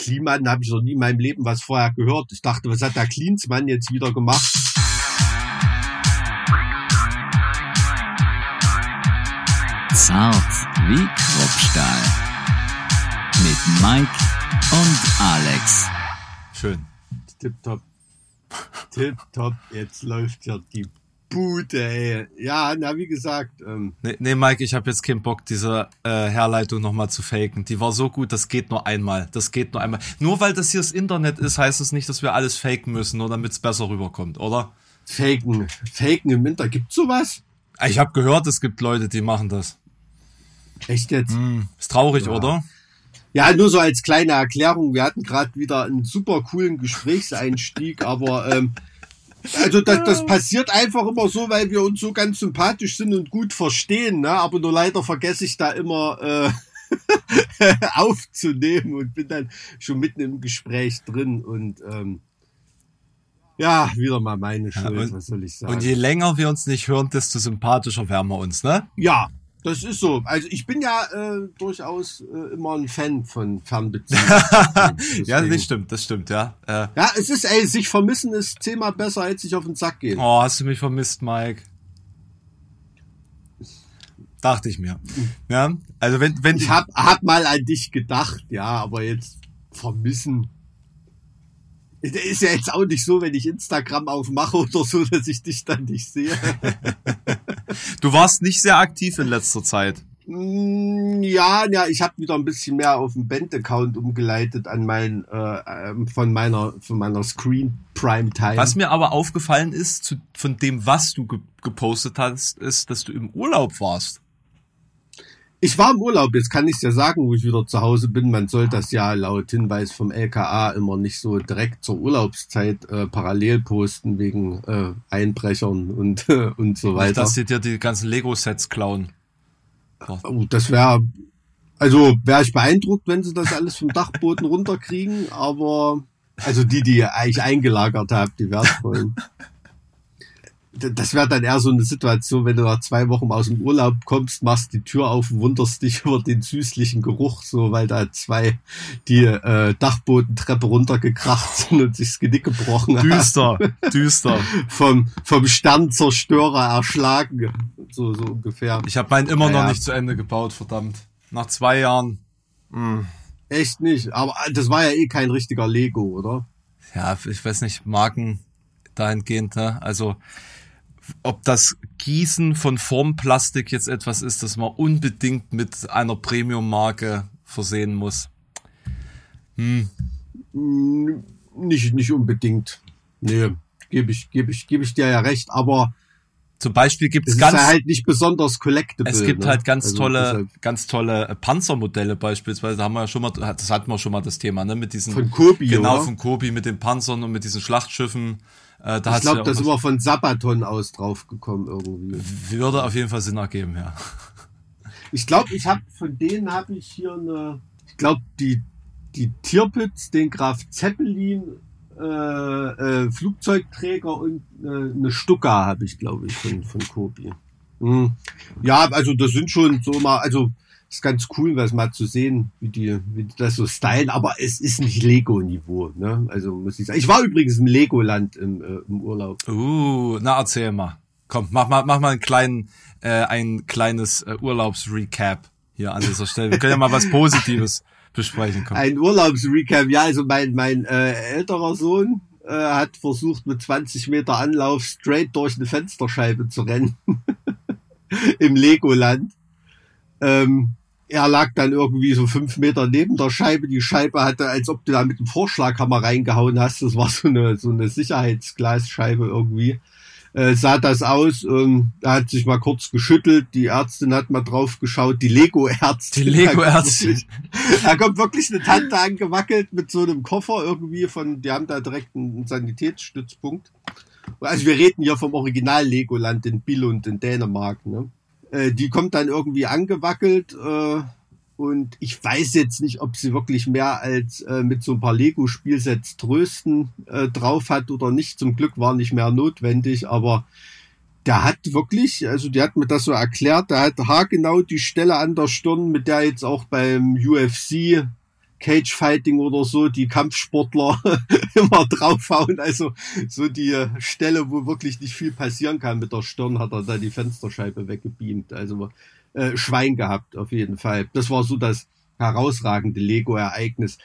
Kliman habe ich noch nie in meinem Leben was vorher gehört. Ich dachte, was hat der Klinsmann jetzt wieder gemacht? Zart wie Kruppstahl. Mit Mike und Alex. Schön. Tipptopp. Tipptopp. Jetzt läuft ja die Bude, ey. Ja, na, wie gesagt. Ähm, Nee, nee Mike, ich habe jetzt keinen Bock, diese äh, Herleitung nochmal zu faken. Die war so gut, das geht nur einmal. Das geht nur einmal. Nur weil das hier das Internet ist, heißt es nicht, dass wir alles faken müssen, nur damit es besser rüberkommt, oder? Faken. Faken im Winter. Gibt's sowas? Ich habe gehört, es gibt Leute, die machen das. Echt jetzt? Hm, ist traurig, Ja. oder? Ja, nur so als kleine Erklärung. Wir hatten gerade wieder einen super coolen Gesprächseinstieg, aber ähm, also das, das passiert einfach immer so, weil wir uns so ganz sympathisch sind und gut verstehen, ne? Aber nur leider vergesse ich da immer äh, aufzunehmen und bin dann schon mitten im Gespräch drin und ähm, ja, wieder mal meine Schuld, und- was soll ich sagen? Und je länger wir uns nicht hören, desto sympathischer werden wir uns, ne? Ja, das ist so. Also ich bin ja äh, durchaus äh, immer ein Fan von Fernbeziehungen. Ja, das stimmt, das stimmt, ja. Äh, Ja, es ist, ey, sich vermissen ist zehnmal besser, als sich auf den Sack gehen. oh, hast du mich vermisst, Mike? Dachte ich mir. Ja, also wenn, wenn Ich hab, hab mal an dich gedacht, ja, aber jetzt vermissen. Ist ja jetzt auch nicht so, wenn ich Instagram aufmache oder so, dass ich dich dann nicht sehe. du warst nicht sehr aktiv in letzter Zeit. Mm, Ja, ja, ich habe wieder ein bisschen mehr auf den Band-Account umgeleitet an mein, äh, ähm, von meiner, von meiner Screen Prime Time. Was mir aber aufgefallen ist, zu, von dem, was du ge gepostet hast, ist, dass du im Urlaub warst. Ich war im Urlaub, jetzt kann ich ja sagen, wo ich wieder zu Hause bin. Man soll das ja laut Hinweis vom LKA immer nicht so direkt zur Urlaubszeit äh, parallel posten wegen äh, Einbrechern und, und so Nicht, weiter. dass sie dir die ganzen Lego-Sets klauen. Oh, das wäre, also wäre ich beeindruckt, wenn sie das alles vom Dachboden runterkriegen, aber also die, die eigentlich eingelagert habt, die wertvollen. Das wäre dann eher so eine Situation, wenn du nach zwei Wochen aus dem Urlaub kommst, machst die Tür auf und wunderst dich über den süßlichen Geruch, so weil da zwei die äh, Dachbodentreppe runtergekracht sind und sich das Genick gebrochen haben. Düster, düster. Vom, vom Sternzerstörer erschlagen. So, so ungefähr. Ich habe meinen immer noch Naja. nicht zu Ende gebaut, verdammt. Nach zwei Jahren. Hm. Echt nicht. Aber das war ja eh kein richtiger Lego, oder? Ja, ich weiß nicht, Marken dahingehend, ne? Also, ob das Gießen von Formplastik jetzt etwas ist, das man unbedingt mit einer Premium-Marke versehen muss. Hm, Nicht, nicht unbedingt. Nee, gebe ich, gebe ich, gebe ich dir ja recht, aber Zum Beispiel gibt es ist ganz, ja halt nicht besonders collectible. es gibt ne? halt ganz Also tolle, deshalb ganz tolle äh, Panzermodelle beispielsweise. Da haben wir ja schon mal, das hatten wir schon mal das Thema, ne? Mit diesen, Von Kobi, genau, oder? von Kobi mit den Panzern und mit diesen Schlachtschiffen. Äh, da Ich glaube, ja das ist immer von Sabaton aus draufgekommen irgendwie. würde auf jeden Fall Sinn ergeben, ja. Ich glaube, ich habe von denen habe ich hier eine, ich glaube die die Tierpitz, den Graf Zeppelin äh, äh, Flugzeugträger und äh, eine Stuka habe ich, glaube ich, von von Kobi. Hm. Ja, also das sind schon so mal, also ist ganz cool, was mal zu sehen, wie die, wie die das so stylen, aber es ist nicht Lego-Niveau, ne? Also muss ich sagen. Ich war übrigens im Legoland im, äh, im Urlaub. Uh, na erzähl mal. Komm, mach mal, mach mal einen kleinen, äh, ein kleines äh, Urlaubsrecap hier an dieser Stelle. Wir können ja mal was Positives besprechen. Komm. Ein Urlaubsrecap, ja, also mein, mein äh, älterer Sohn äh, hat versucht, mit 20 Meter Anlauf straight durch eine Fensterscheibe zu rennen. Im Legoland. Ähm, er lag dann irgendwie so fünf Meter neben der Scheibe. Die Scheibe hatte, als ob du da mit dem Vorschlaghammer reingehauen hast. Das war so eine, so eine Sicherheitsglasscheibe irgendwie. Äh, sah das aus, ähm, er hat sich mal kurz geschüttelt, die Ärztin hat mal drauf geschaut, die Lego-Ärztin. Die Lego-Ärztin. Da kommt wirklich eine Tante angewackelt mit so einem Koffer irgendwie von, die haben da direkt einen Sanitätsstützpunkt. Also wir reden hier vom Original Legoland in Billund in Dänemark, ne? Äh, die kommt dann irgendwie angewackelt äh, und ich weiß jetzt nicht, ob sie wirklich mehr als äh, mit so ein paar Lego-Spielsets trösten äh, drauf hat oder nicht. Zum Glück war nicht mehr notwendig, aber der hat wirklich, also die hat mir das so erklärt, der hat haargenau die Stelle an der Stirn, mit der jetzt auch beim UFC Cage-Fighting oder so, die Kampfsportler immer draufhauen. Also so die Stelle, wo wirklich nicht viel passieren kann mit der Stirn, hat er da die Fensterscheibe weggebeamt. Also äh, Schwein gehabt, auf jeden Fall. Das war so das herausragende Lego-Ereignis.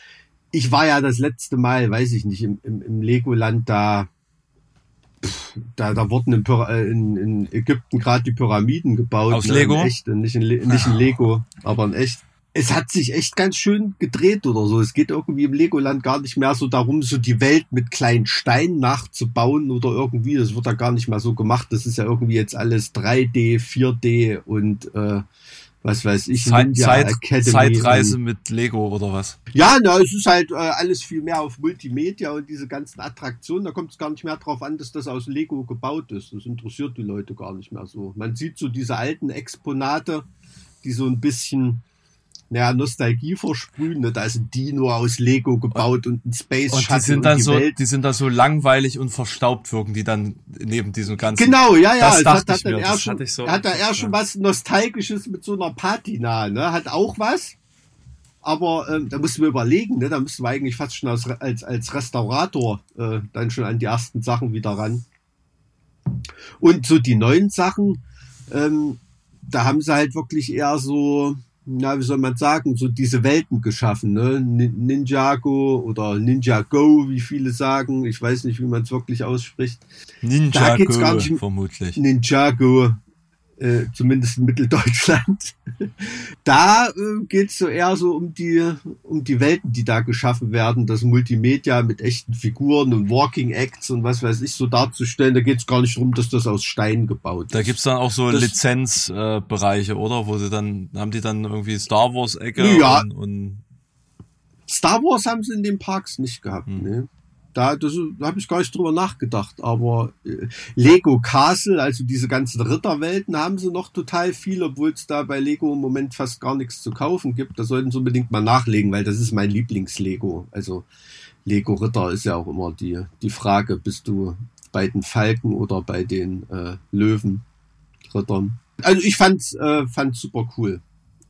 Ich war ja das letzte Mal, weiß ich nicht, im, im, im Legoland da da, da wurden in, äh, in, in Ägypten gerade die Pyramiden gebaut. Aus ne, Lego? In echt, nicht in, nicht in Lego, aber in echt. Es hat sich echt ganz schön gedreht oder so. Es geht irgendwie im Legoland gar nicht mehr so darum, so die Welt mit kleinen Steinen nachzubauen oder irgendwie. Das wird da gar nicht mehr so gemacht. Das ist ja irgendwie jetzt alles 3D, 4D und äh, was weiß ich, Zeit, Zeit, Academy. Zeitreise mit Lego oder was? Ja, na, es ist halt äh, alles viel mehr auf Multimedia und diese ganzen Attraktionen. Da kommt es gar nicht mehr drauf an, dass das aus Lego gebaut ist. Das interessiert die Leute gar nicht mehr so. Man sieht so diese alten Exponate, die so ein bisschen naja, Nostalgie versprühen. Ne? Da ist ein Dino aus Lego gebaut und, ein Space und Shuttle die sind dann die so, Welt. die sind da so langweilig und verstaubt wirken, die dann neben diesem ganzen. Genau, ja, ja. Das, das hat, hat, dann eher schon, so, hat da eher schon was Nostalgisches mit so einer Patina, ne? Hat auch was. Aber ähm, da mussten wir überlegen, ne? da müssten wir eigentlich fast schon als, als, als Restaurator äh, dann schon an die ersten Sachen wieder ran. Und so die neuen Sachen, ähm, da haben sie halt wirklich eher so, na, wie soll man sagen, so diese Welten geschaffen, ne? Ninjago oder Ninjago, wie viele sagen. Ich weiß nicht, wie man es wirklich ausspricht. Ninjago, vermutlich. Ninjago, äh, zumindest in Mitteldeutschland. da äh, geht es so eher so um die, um die Welten, die da geschaffen werden, das Multimedia mit echten Figuren und Walking Acts und was weiß ich so darzustellen. Da geht es gar nicht darum, dass das aus Stein gebaut ist. Da gibt's dann auch so Lizenzbereiche, äh, oder? Wo sie dann, haben die dann irgendwie Star Wars-Ecke ja. und, und Star Wars haben sie in den Parks nicht gehabt, hm. ne? Da, da habe ich gar nicht drüber nachgedacht. Aber äh, Lego Castle, also diese ganzen Ritterwelten, haben sie noch total viel, obwohl es da bei Lego im Moment fast gar nichts zu kaufen gibt. Da sollten sie unbedingt mal nachlegen, weil das ist mein Lieblings-Lego. Also Lego Ritter ist ja auch immer die, die Frage, bist du bei den Falken oder bei den äh, Löwen Rittern? Also ich fand's, äh, super cool.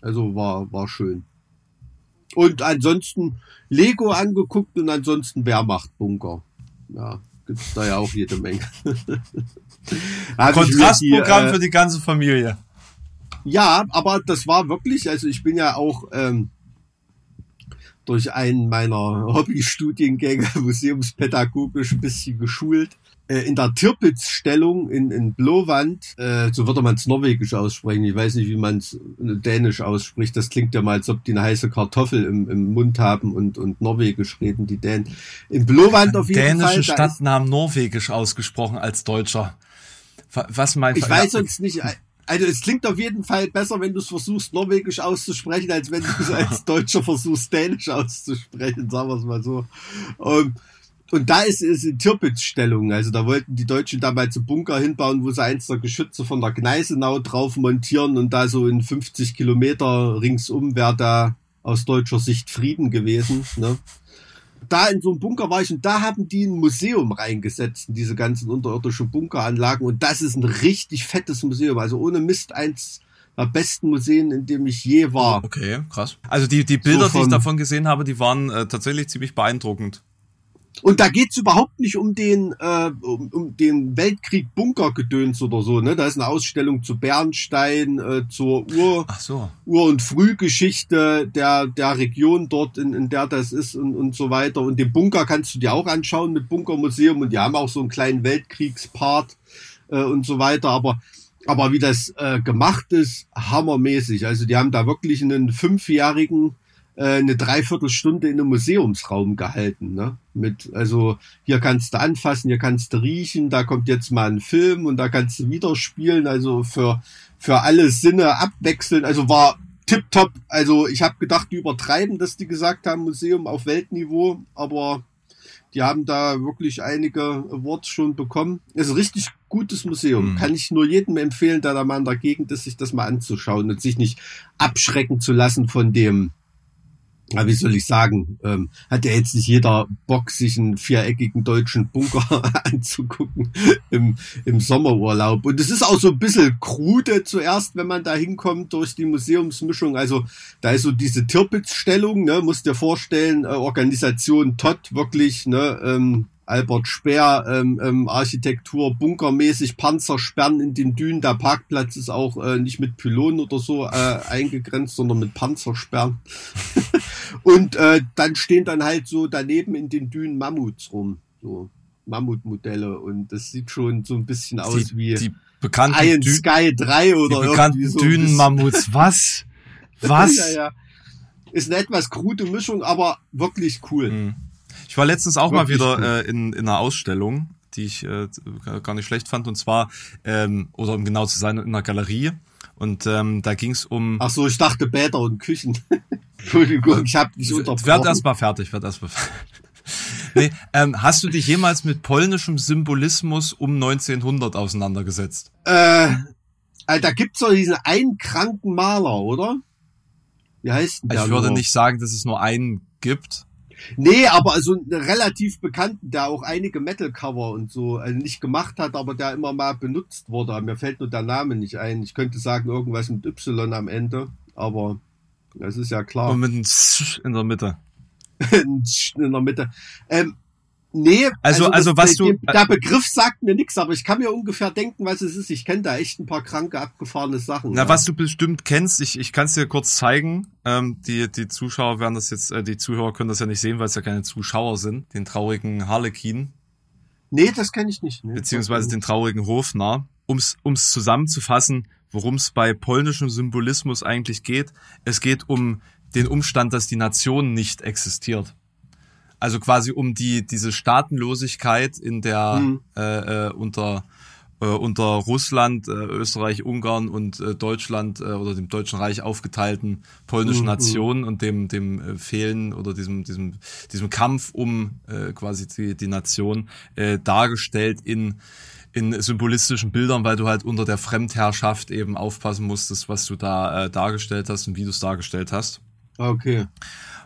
Also war, war schön. Und ansonsten Lego angeguckt und ansonsten Wehrmachtbunker. Ja, gibt's da ja auch jede Menge. Kontrastprogramm äh, für die ganze Familie. Ja, aber das war wirklich, also ich bin ja auch ähm, durch einen meiner Hobbystudiengänge museumspädagogisch ein bisschen geschult in der Tirpitz-Stellung in, in Blowand, äh, so würde man es norwegisch aussprechen, ich weiß nicht, wie man es dänisch ausspricht, das klingt ja mal, als ob die eine heiße Kartoffel im, im Mund haben und, und norwegisch reden, die Dänen. In Blowand auf jeden Dänische Fall. Dänische Stadtnamen norwegisch ausgesprochen als Deutscher. Was meinst du? Ich weiß uns nicht, also es klingt auf jeden Fall besser, wenn du es versuchst, norwegisch auszusprechen, als wenn du es als Deutscher versuchst, dänisch auszusprechen, sagen wir es mal so. Um, und da ist es in Tirpitz-Stellung. Also da wollten die Deutschen damals einen Bunker hinbauen, wo sie eins der Geschütze von der Gneisenau drauf montieren und da so in 50 Kilometer ringsum wäre da aus deutscher Sicht Frieden gewesen. Ne? Da in so einem Bunker war ich und da haben die ein Museum reingesetzt, in diese ganzen unterirdischen Bunkeranlagen. Und das ist ein richtig fettes Museum. Also ohne Mist eins der besten Museen, in dem ich je war. Okay, krass. Also die, die Bilder, so von, die ich davon gesehen habe, die waren äh, tatsächlich ziemlich beeindruckend. Und da geht's überhaupt nicht um den, äh, um, um den Weltkrieg Bunkergedöns oder so. Ne? Da ist eine Ausstellung zu Bernstein, äh, zur Ur, so. Ur- und Frühgeschichte der, der Region dort, in, in der das ist und, und so weiter. Und den Bunker kannst du dir auch anschauen mit Bunkermuseum und die haben auch so einen kleinen Weltkriegspart äh, und so weiter. Aber aber wie das äh, gemacht ist, hammermäßig. Also die haben da wirklich einen fünfjährigen äh, eine Dreiviertelstunde in einem Museumsraum gehalten. Ne? Mit, also hier kannst du anfassen, hier kannst du riechen, da kommt jetzt mal ein Film und da kannst du wieder spielen. Also für, für alle Sinne abwechseln. Also war tipptopp. Also ich habe gedacht, die übertreiben, dass die gesagt haben, Museum auf Weltniveau, aber die haben da wirklich einige Awards schon bekommen. Es ist ein richtig gutes Museum. Mhm. Kann ich nur jedem empfehlen, der da mal in der Gegend ist, sich das mal anzuschauen und sich nicht abschrecken zu lassen von dem wie soll ich sagen, ähm, hat ja jetzt nicht jeder Bock, sich einen viereckigen deutschen Bunker anzugucken im, im Sommerurlaub. Und es ist auch so ein bisschen krude zuerst, wenn man da hinkommt durch die Museumsmischung. Also da ist so diese Tirpitz-Stellung, ne, musst dir vorstellen, äh, Organisation Todd wirklich, ne, ähm, Albert Speer, ähm, ähm, Architektur, bunkermäßig, Panzersperren in den Dünen. Der Parkplatz ist auch äh, nicht mit Pylonen oder so äh, eingegrenzt, sondern mit Panzersperren. Und äh, dann stehen dann halt so daneben in den Dünen Mammuts rum, so Mammutmodelle. Und das sieht schon so ein bisschen aus Die, wie die bekannten, Iron Dü Sky 3 oder die bekannten irgendwie so Dünenmammuts. Was? Was? ja, ja. Ist eine etwas krude Mischung, aber wirklich cool. Hm. Ich war letztens auch mal wieder äh, in, in einer Ausstellung, die ich äh, gar nicht schlecht fand, und zwar, ähm, oder um genau zu sein, in einer Galerie. Und ähm, da ging es um. Ach so, ich dachte Bäder und Küchen. Entschuldigung, ich habe dich werd unterbrochen. erst mal fertig, werd erst mal fertig. nee, ähm, hast du dich jemals mit polnischem Symbolismus um 1900 auseinandergesetzt? Äh, äh, da gibt's doch diesen einen kranken Maler, oder? Wie heißt denn der? ich würde nur? nicht sagen, dass es nur einen gibt. Nee, aber also einen relativ bekannten, der auch einige Metal-Cover und so also nicht gemacht hat, aber der immer mal benutzt wurde. Mir fällt nur der Name nicht ein. Ich könnte sagen irgendwas mit Y am Ende, aber das ist ja klar. Und mit einem in der Mitte. in der Mitte. Ähm, nee, Also- also das, was du- der, der Begriff sagt mir nichts, aber ich kann mir ungefähr denken, was es ist. Ich kenne da echt ein paar kranke, abgefahrene Sachen. Na, ja. was du bestimmt kennst, ich, ich kann es dir kurz zeigen. Ähm, die, die Zuschauer werden das jetzt, äh, die Zuhörer können das ja nicht sehen, weil es ja keine Zuschauer sind. Den traurigen Harlekin, Nee, das kenne ich nicht. Nee. beziehungsweise den traurigen Hofnarr. Ums, ums zusammenzufassen, worum es bei polnischem Symbolismus eigentlich geht. Es geht um den Umstand, dass die Nation nicht existiert. Also quasi um die, diese Staatenlosigkeit in der, Hm. äh, äh, unter, äh, unter Russland, äh, Österreich, Ungarn und äh, Deutschland äh, oder dem Deutschen Reich aufgeteilten polnischen Mhm. Nation und dem, dem äh, Fehlen oder diesem, diesem, diesem Kampf um äh, quasi die, die Nation äh, dargestellt in, in symbolistischen Bildern, weil du halt unter der Fremdherrschaft eben aufpassen musstest, was du da äh, dargestellt hast und wie du es dargestellt hast. Okay.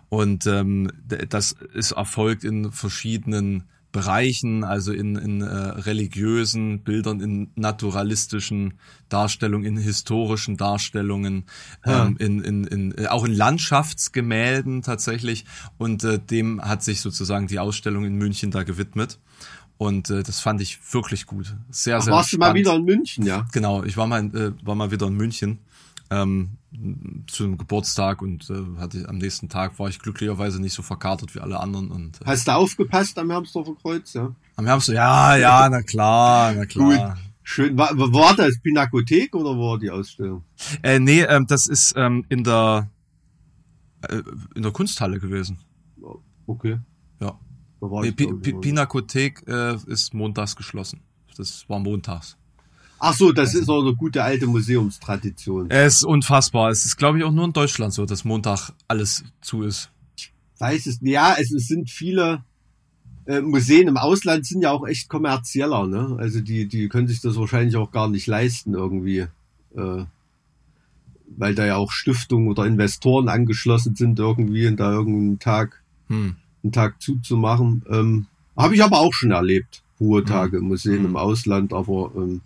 Und ähm, das ist erfolgt in verschiedenen Bereichen, also in, in äh, religiösen Bildern, in naturalistischen Darstellungen, in historischen Darstellungen, Ja. ähm, in, in, in, äh, auch in Landschaftsgemälden tatsächlich. Und äh, dem hat sich sozusagen die Ausstellung in München da gewidmet. Und äh, das fand ich wirklich gut. Sehr, Ach, sehr warst du mal spannend. wieder in München, ja? Genau, ich war mal, äh, war mal wieder in München ähm, zu einem Geburtstag und äh, hatte am nächsten Tag war ich glücklicherweise nicht so verkatert wie alle anderen und äh, Hast du aufgepasst am Hermsdorfer Kreuz, ja? am so, ja, ja, na klar, na klar. Schön. War, war das Pinakothek oder war die Ausstellung? Äh, nee, ähm, das ist ähm, in der äh, in der Kunsthalle gewesen. Okay. Ja. Nee, mal. Pinakothek äh, ist montags geschlossen. Das war montags. Ach so, das ist auch eine gute alte Museumstradition. Es ist unfassbar. Es ist, glaube ich, auch nur in Deutschland so, dass Montag alles zu ist. Weiß es, ja, es, es sind viele äh, Museen im Ausland sind ja auch echt kommerzieller, ne? Also die, die können sich das wahrscheinlich auch gar nicht leisten irgendwie, äh, weil da ja auch Stiftungen oder Investoren angeschlossen sind irgendwie und da irgendeinen Tag, Hm. einen Tag zuzumachen. Ähm, Habe ich aber auch schon erlebt, Ruhetage im Museen Hm. im Ausland, aber ähm,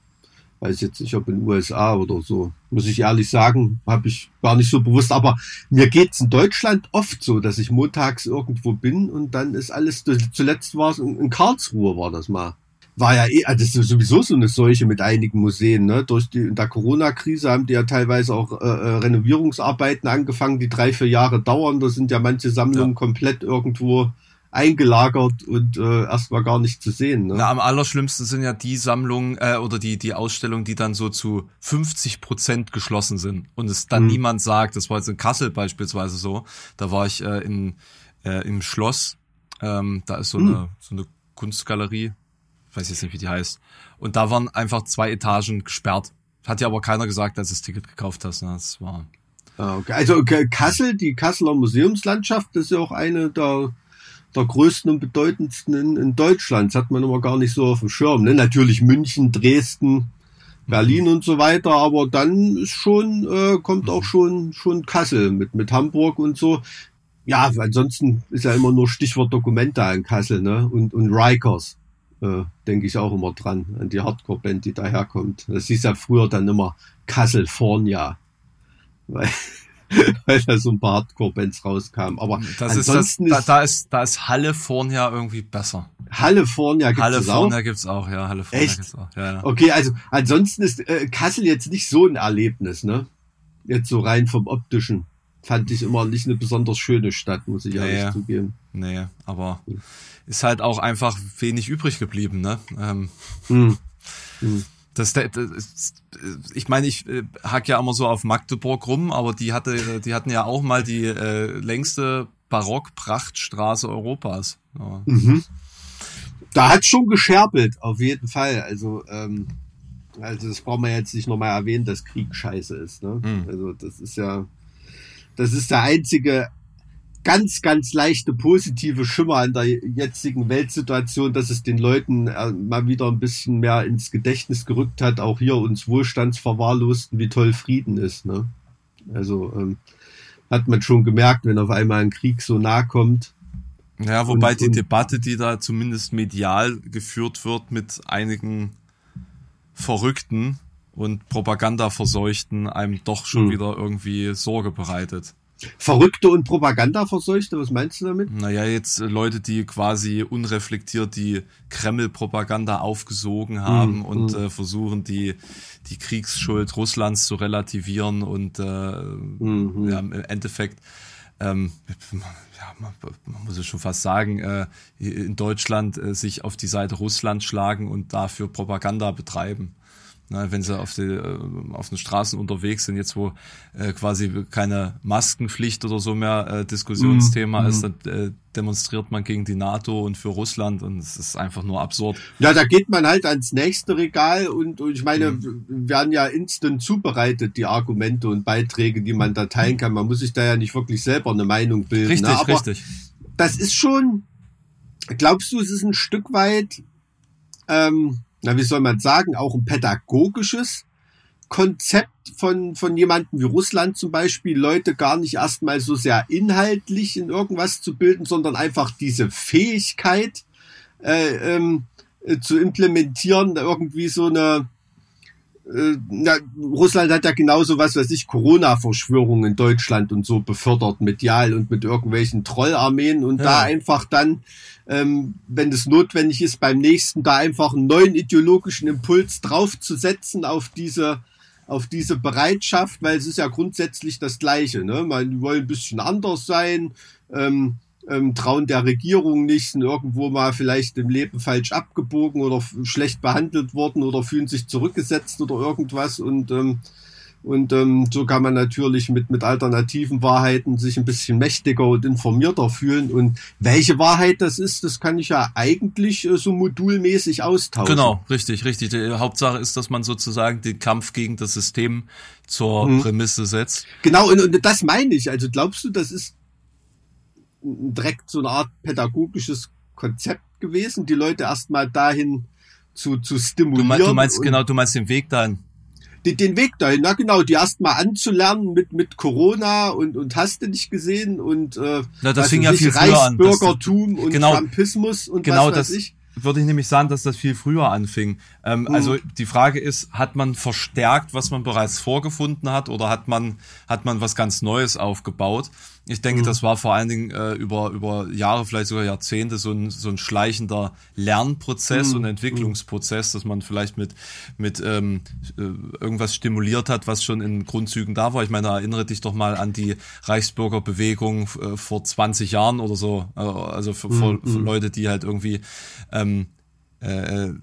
weiß jetzt nicht, ob in den USA oder so. Muss ich ehrlich sagen, habe ich gar nicht so bewusst. Aber mir geht's in Deutschland oft so, dass ich montags irgendwo bin und dann ist alles, zuletzt war es in Karlsruhe war das mal. War ja eh, also das ist sowieso so eine Seuche mit einigen Museen, ne? Durch die, in der Corona-Krise haben die ja teilweise auch äh, äh, Renovierungsarbeiten angefangen, die drei, vier Jahre dauern. Da sind ja manche Sammlungen komplett irgendwo eingelagert und äh, erstmal gar nicht zu sehen. Ne? Na, am allerschlimmsten sind ja die Sammlungen äh, oder die, die Ausstellungen, die dann so zu 50 Prozent geschlossen sind und es dann Mhm. niemand sagt. Das war jetzt in Kassel beispielsweise so. Da war ich äh, in, äh, im Schloss. Ähm, da ist so, Mhm. eine, so eine Kunstgalerie. Ich weiß jetzt nicht, wie die heißt. Und da waren einfach zwei Etagen gesperrt. Hat ja aber keiner gesagt, als du das Ticket gekauft hast. Ne? Das war. Ah, okay. Also Kassel, die Kasseler Museumslandschaft, das ist ja auch eine der, der größten und bedeutendsten in, in Deutschland. Das hat man immer gar nicht so auf dem Schirm. Ne? Natürlich München, Dresden, Berlin und so weiter, aber dann ist schon, äh, kommt auch schon, schon Kassel mit, mit Hamburg und so. ja, ansonsten ist ja immer nur Stichwort Dokumente in Kassel, ne? Und, und Rikers, äh, denke ich auch immer dran, an die Hardcore-Band, die daherkommt. Das hieß ja früher dann immer California. Weil, weil da so ein paar Hardcore-Bands rauskamen. Aber das ansonsten ist, das, ist, da, da ist, da ist Hallefornia irgendwie besser. Hallefornia gibt's Hallefornia auch? gibt's auch, ja. Hallefornia Echt? gibt's auch. Ja, ja. Okay, also ansonsten ist äh, Kassel jetzt nicht so ein Erlebnis, ne? Jetzt so rein vom optischen fand ich immer nicht eine besonders schöne Stadt, muss ich ehrlich nee, zugeben. Nee, aber ist halt auch einfach wenig übrig geblieben, ne? Ähm, hm. Hm. Das, das, das, ich meine, ich äh, hack ja immer so auf Magdeburg rum, aber die hatte, die hatten ja auch mal die äh, längste Barock-Prachtstraße Europas. Ja. Mhm. Da hat schon gescherbelt, auf jeden Fall. Also, ähm, also das brauchen wir jetzt nicht nochmal erwähnen, dass Krieg scheiße ist. Ne? Mhm. Also das ist ja, das ist der einzige ganz, ganz leichte positive Schimmer an der jetzigen Weltsituation, dass es den Leuten äh, mal wieder ein bisschen mehr ins Gedächtnis gerückt hat, auch hier uns Wohlstandsverwahrlosten, wie toll Frieden ist. Ne? Also ähm, hat man schon gemerkt, wenn auf einmal ein Krieg so nah kommt. Ja, wobei und, die und, Debatte, die da zumindest medial geführt wird mit einigen Verrückten, und Propagandaverseuchten einem doch schon hm. wieder irgendwie Sorge bereitet. Verrückte und Propagandaverseuchte, was meinst du damit? Naja, jetzt Leute, die quasi unreflektiert die Kreml-Propaganda aufgesogen haben mm, und. Äh, versuchen, die, die Kriegsschuld Russlands zu relativieren und äh, mm, ja, im Endeffekt, ähm, ja, man, man muss es schon fast sagen, äh, in Deutschland äh, sich auf die Seite Russlands schlagen und dafür Propaganda betreiben. Na, wenn sie auf, die, äh, auf den Straßen unterwegs sind, jetzt wo äh, quasi keine Maskenpflicht oder so mehr äh, Diskussionsthema mm, ist, dann äh, demonstriert man gegen die NATO und für Russland und es ist einfach nur absurd. Ja, da geht man halt ans nächste Regal und, und ich meine, mhm. werden ja instant zubereitet, die Argumente und Beiträge, die man da teilen kann. Man muss sich da ja nicht wirklich selber eine Meinung bilden. Richtig, ne? Aber richtig. Das ist schon, glaubst du, es ist ein Stück weit, ähm, na, wie soll man sagen, auch ein pädagogisches Konzept von, von jemandem wie Russland zum Beispiel, Leute gar nicht erstmal so sehr inhaltlich in irgendwas zu bilden, sondern einfach diese Fähigkeit äh, ähm, äh, zu implementieren, irgendwie so eine, äh, na, Russland hat ja genauso was, was ich Corona-Verschwörungen in Deutschland und so befördert, medial und mit irgendwelchen Trollarmeen und ja. da einfach dann ähm, wenn es notwendig ist, beim nächsten da einfach einen neuen ideologischen Impuls draufzusetzen auf diese auf diese Bereitschaft, weil es ist ja grundsätzlich das Gleiche. Ne? Man wollen ein bisschen anders sein, ähm, ähm, trauen der Regierung nicht, sind irgendwo mal vielleicht im Leben falsch abgebogen oder schlecht behandelt worden oder fühlen sich zurückgesetzt oder irgendwas und ähm, und ähm, so kann man natürlich mit, mit alternativen Wahrheiten sich ein bisschen mächtiger und informierter fühlen. Und welche Wahrheit das ist, das kann ich ja eigentlich äh, so modulmäßig austauschen. Genau, richtig, richtig. Die Hauptsache ist, dass man sozusagen den Kampf gegen das System zur mhm. Prämisse setzt. Genau, und, und das meine ich. Also glaubst du, das ist direkt so eine Art pädagogisches Konzept gewesen, die Leute erstmal dahin zu, zu stimulieren? Du, du meinst, genau, du meinst den Weg dahin den, den Weg dahin, na genau, die erst mal anzulernen mit mit Corona und und hast du nicht gesehen und äh, na, das fing ja viel früher an. Reichsbürgertum und genau, Trumpismus und genau was weiß das, ich würde ich nämlich sagen, dass das viel früher anfing. Ähm, mhm. Also die Frage ist, hat man verstärkt, was man bereits vorgefunden hat, oder hat man hat man was ganz Neues aufgebaut? Ich denke, mhm. das war vor allen Dingen äh, über, über Jahre, vielleicht sogar Jahrzehnte so ein, so ein schleichender Lernprozess mhm. und Entwicklungsprozess, dass man vielleicht mit, mit ähm, äh, irgendwas stimuliert hat, was schon in Grundzügen da war. Ich meine, erinnere dich doch mal an die Reichsbürgerbewegung äh, vor 20 Jahren oder so. Äh, also für, für, für mhm. Leute, die halt irgendwie ähm, äh,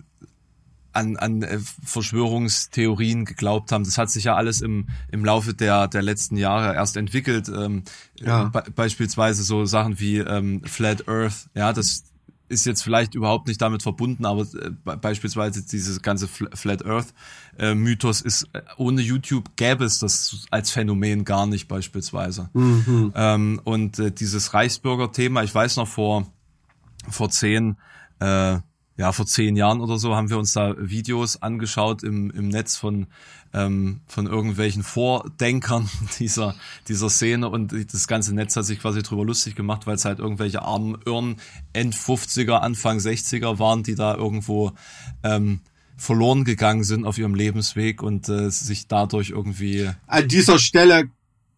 an, an äh, Verschwörungstheorien geglaubt haben. Das hat sich ja alles im, im Laufe der, der letzten Jahre erst entwickelt. Ähm, ja. be beispielsweise so Sachen wie ähm, Flat Earth. Ja, das ist jetzt vielleicht überhaupt nicht damit verbunden, aber äh, beispielsweise dieses ganze Flat Earth äh, Mythos ist äh, ohne YouTube gäbe es das als Phänomen gar nicht beispielsweise. Mhm. Ähm, und äh, dieses Reichsbürger-Thema, ich weiß noch vor vor zehn äh, ja, vor zehn Jahren oder so haben wir uns da Videos angeschaut im, im Netz von, ähm, von irgendwelchen Vordenkern dieser, dieser Szene und das ganze Netz hat sich quasi drüber lustig gemacht, weil es halt irgendwelche armen Irren End 50er, Anfang 60er waren, die da irgendwo ähm, verloren gegangen sind auf ihrem Lebensweg und äh, sich dadurch irgendwie. An dieser Stelle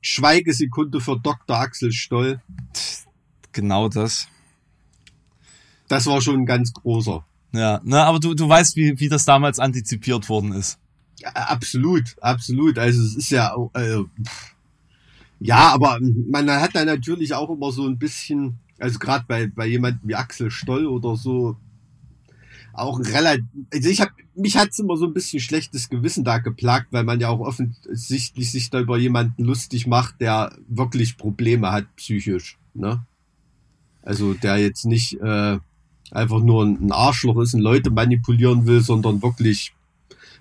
Schweigesekunde für Dr. Axel Stoll. Genau das. Das war schon ein ganz großer. Ja, na, aber du, du weißt, wie, wie das damals antizipiert worden ist. Ja, absolut, absolut. Also es ist ja, äh, ja, aber man hat da natürlich auch immer so ein bisschen, also gerade bei, bei jemandem wie Axel Stoll oder so, auch relativ, also ich habe, mich hat's immer so ein bisschen schlechtes Gewissen da geplagt, weil man ja auch offensichtlich sich da über jemanden lustig macht, der wirklich Probleme hat psychisch, ne? Also der jetzt nicht äh, einfach nur ein Arschloch ist und Leute manipulieren will, sondern wirklich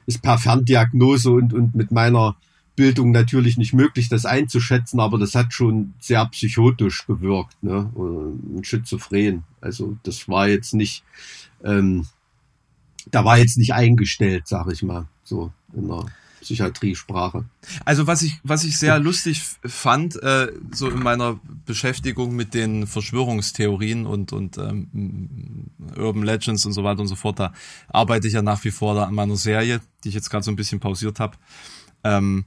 ist per Ferndiagnose und, und mit meiner Bildung natürlich nicht möglich, das einzuschätzen, aber das hat schon sehr psychotisch gewirkt, ne? Und schizophren. Also das war jetzt nicht, ähm, da war jetzt nicht eingestellt, sag ich mal, so in der Psychiatriesprache. Also was ich was ich sehr lustig fand, äh, so in meiner Beschäftigung mit den Verschwörungstheorien und und ähm, Urban Legends und so weiter und so fort, da arbeite ich ja nach wie vor da an meiner Serie, die ich jetzt gerade so ein bisschen pausiert habe. Ähm,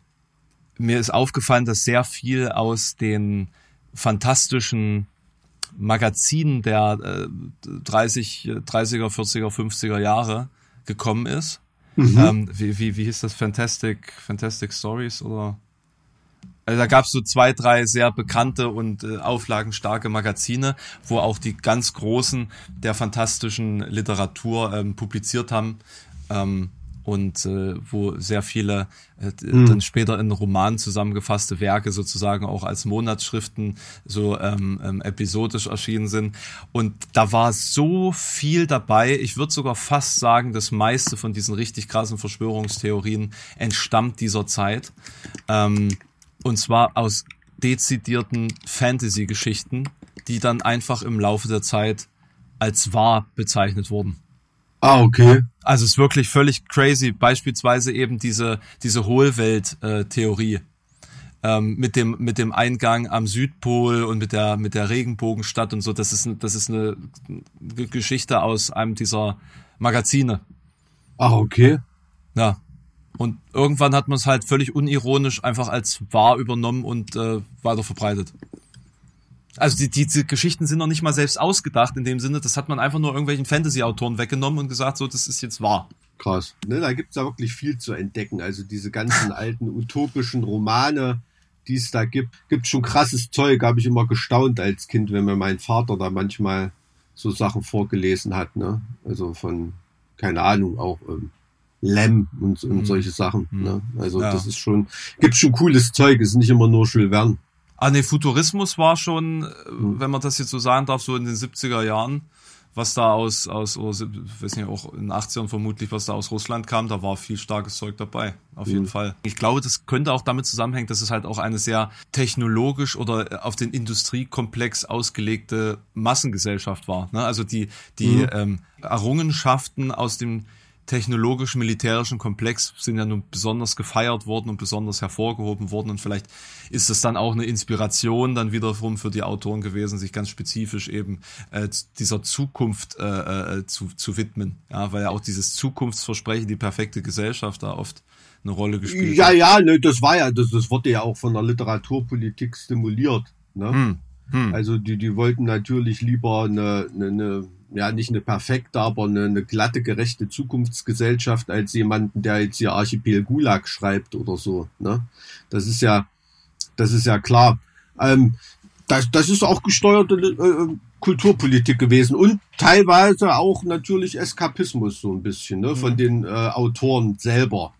mir ist aufgefallen, dass sehr viel aus den fantastischen Magazinen der äh, 30, 30er, 40er, 50er Jahre gekommen ist Mhm. Ähm, wie, wie, wie hieß das? Fantastic, Fantastic Stories oder? Also da gab es so zwei, drei sehr bekannte und äh, auflagenstarke Magazine, wo auch die ganz Großen der fantastischen Literatur ähm, publiziert haben. Ähm, und äh, wo sehr viele äh, mhm. dann später in Romanen zusammengefasste Werke sozusagen auch als Monatsschriften so ähm, ähm, episodisch erschienen sind. Und da war so viel dabei. Ich würde sogar fast sagen, das meiste von diesen richtig krassen Verschwörungstheorien entstammt dieser Zeit. Ähm, und zwar aus dezidierten Fantasy-Geschichten, die dann einfach im Laufe der Zeit als wahr bezeichnet wurden. Ah, okay. Also es ist wirklich völlig crazy. Beispielsweise eben diese, diese Hohlwelt-Theorie. Ähm, mit dem mit dem Eingang am Südpol und mit der mit der Regenbogenstadt und so das ist das ist eine Geschichte aus einem dieser Magazine ah okay ja und irgendwann hat man es halt völlig unironisch einfach als wahr übernommen und äh, weiter verbreitet also die, diese Geschichten sind noch nicht mal selbst ausgedacht in dem Sinne, das hat man einfach nur irgendwelchen Fantasy-Autoren weggenommen und gesagt, so, das ist jetzt wahr. Krass. Ne, da gibt's ja wirklich viel zu entdecken. Also diese ganzen alten utopischen Romane, die es da gibt, gibt schon krasses Zeug, habe ich immer gestaunt als Kind, wenn mir mein Vater da manchmal so Sachen vorgelesen hat, ne? Also von, keine Ahnung, auch ähm, Lem und, und mhm. solche Sachen. Mhm. Ne? Also ja. das ist schon, gibt schon cooles Zeug, ist nicht immer nur Jules Verne. Ah, ne, Futurismus war schon, mhm. wenn man das jetzt so sagen darf, so in den 70er Jahren, was da aus, aus, aus weiß nicht, auch in den 80ern vermutlich, was da aus Russland kam, da war viel starkes Zeug dabei, auf mhm. jeden Fall. Ich glaube, das könnte auch damit zusammenhängen, dass es halt auch eine sehr technologisch oder auf den Industriekomplex ausgelegte Massengesellschaft war. Ne? Also die, die mhm. ähm, Errungenschaften aus dem technologisch-militärischen Komplex sind ja nun besonders gefeiert worden und besonders hervorgehoben worden und vielleicht ist es dann auch eine Inspiration dann wiederum für die Autoren gewesen, sich ganz spezifisch eben äh, dieser Zukunft äh, äh, zu, zu widmen, ja, weil ja auch dieses Zukunftsversprechen, die perfekte Gesellschaft da oft eine Rolle gespielt ja, hat. Ja, ja, ne, das war ja, das, das wurde ja auch von der Literaturpolitik stimuliert, ne? Hm, hm. Also die, die wollten natürlich lieber eine, eine, eine ja nicht eine perfekte, aber eine, eine glatte, gerechte Zukunftsgesellschaft als jemanden, der jetzt hier Archipel Gulag schreibt oder so. Ne? Das ist ja, das ist ja klar. Ähm, das, das ist auch gesteuerte äh, Kulturpolitik gewesen und teilweise auch natürlich Eskapismus so ein bisschen ne, von mhm. den äh, Autoren selber.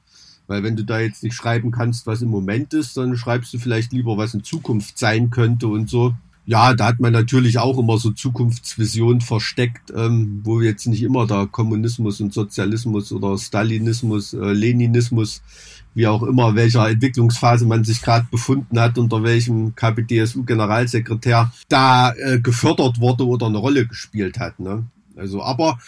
Weil wenn du da jetzt nicht schreiben kannst, was im Moment ist, dann schreibst du vielleicht lieber, was in Zukunft sein könnte und so. Ja, da hat man natürlich auch immer so Zukunftsvisionen versteckt, ähm, wo jetzt nicht immer der Kommunismus und Sozialismus oder Stalinismus, äh, Leninismus, wie auch immer, welcher Entwicklungsphase man sich gerade befunden hat, unter welchem KPDSU-Generalsekretär da äh, gefördert wurde oder eine Rolle gespielt hat. Ne? Also, aber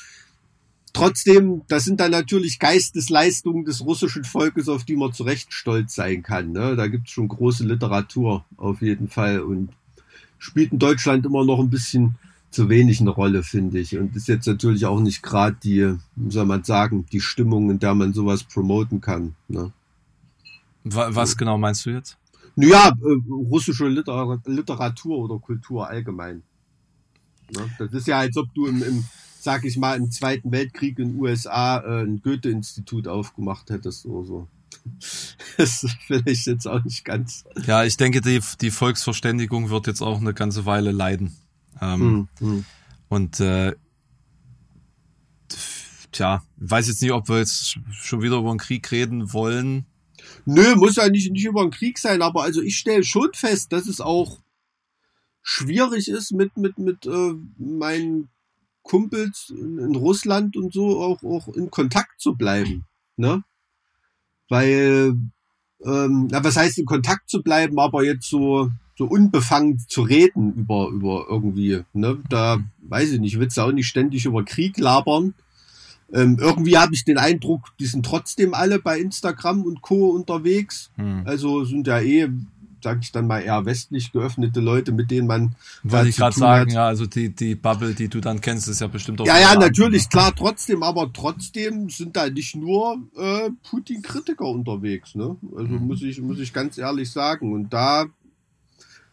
trotzdem, das sind dann natürlich Geistesleistungen des russischen Volkes, auf die man zu Recht stolz sein kann. Ne? Da gibt es schon große Literatur auf jeden Fall und spielt in Deutschland immer noch ein bisschen zu wenig eine Rolle, finde ich. Und ist jetzt natürlich auch nicht gerade die, wie soll man sagen, die Stimmung, in der man sowas promoten kann. Ne? Was genau meinst du jetzt? Naja, äh, russische Liter Literatur oder Kultur allgemein. Ne? Das ist ja, als ob du im, im sag ich mal, im Zweiten Weltkrieg in den USA äh, ein Goethe-Institut aufgemacht hättest oder so. Das ist vielleicht jetzt auch nicht ganz. Ja, ich denke, die, die Volksverständigung wird jetzt auch eine ganze Weile leiden. Ähm, mhm. Und äh, tja, weiß jetzt nicht, ob wir jetzt schon wieder über einen Krieg reden wollen. Nö, muss ja nicht, nicht über einen Krieg sein, aber also ich stelle schon fest, dass es auch schwierig ist, mit, mit, mit äh, meinen Kumpels in Russland und so auch, auch in Kontakt zu bleiben. Ne? Weil, ähm, na, was heißt in Kontakt zu bleiben, aber jetzt so, so unbefangen zu reden über, über irgendwie, ne? Da weiß ich nicht, willst du auch nicht ständig über Krieg labern. Ähm, irgendwie habe ich den Eindruck, die sind trotzdem alle bei Instagram und Co. unterwegs. Hm. Also sind ja eh sage ich dann mal, eher westlich geöffnete Leute, mit denen man. Wollte ich gerade sagen, hat. ja, also die, die Bubble, die du dann kennst, ist ja bestimmt auch. Ja, ja, natürlich, ne? klar, trotzdem, aber trotzdem sind da nicht nur äh, Putin-Kritiker unterwegs, ne? Also mhm. muss ich, muss ich ganz ehrlich sagen. Und da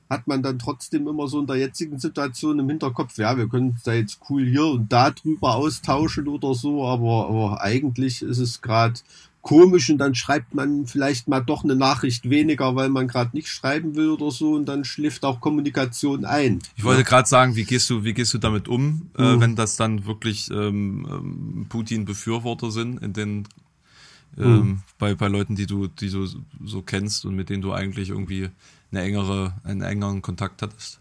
hat man dann trotzdem immer so in der jetzigen Situation im Hinterkopf, ja, wir können uns da jetzt cool hier und da drüber austauschen oder so, aber, aber eigentlich ist es gerade komisch und dann schreibt man vielleicht mal doch eine Nachricht weniger, weil man gerade nicht schreiben will oder so und dann schläft auch Kommunikation ein. Ich wollte ja. gerade sagen, wie gehst du, wie gehst du damit um, äh, mhm. äh, wenn das dann wirklich ähm, ähm, Putin-Befürworter sind in den ähm, mhm. bei, bei Leuten, die du, die du so kennst und mit denen du eigentlich irgendwie eine engere, einen engeren Kontakt hattest?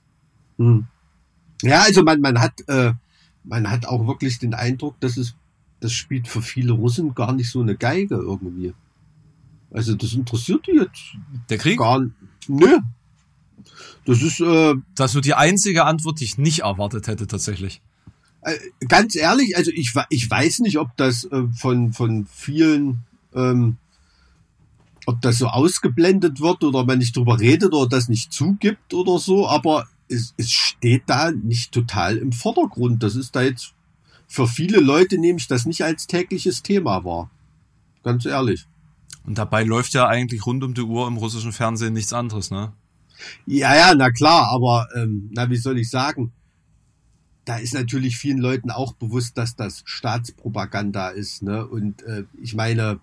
Mhm. Ja, also man, man hat, äh, man hat auch wirklich den Eindruck, dass es das spielt für viele Russen gar nicht so eine Geige irgendwie. Also das interessiert die jetzt. Der Krieg? Gar. Nö. Das ist. Äh, das ist so die einzige Antwort, die ich nicht erwartet hätte tatsächlich. Äh, ganz ehrlich, also ich, ich weiß nicht, ob das äh, von, von vielen, ähm, ob das so ausgeblendet wird oder man nicht drüber redet oder das nicht zugibt oder so, aber es, es steht da nicht total im Vordergrund. Das ist da jetzt für viele Leute nehme ich das nicht als tägliches Thema wahr. Ganz ehrlich. Und dabei läuft ja eigentlich rund um die Uhr im russischen Fernsehen nichts anderes, ne? Ja, ja, na klar, aber ähm, na, wie soll ich sagen? Da ist natürlich vielen Leuten auch bewusst, dass das Staatspropaganda ist, ne? Und äh, ich meine,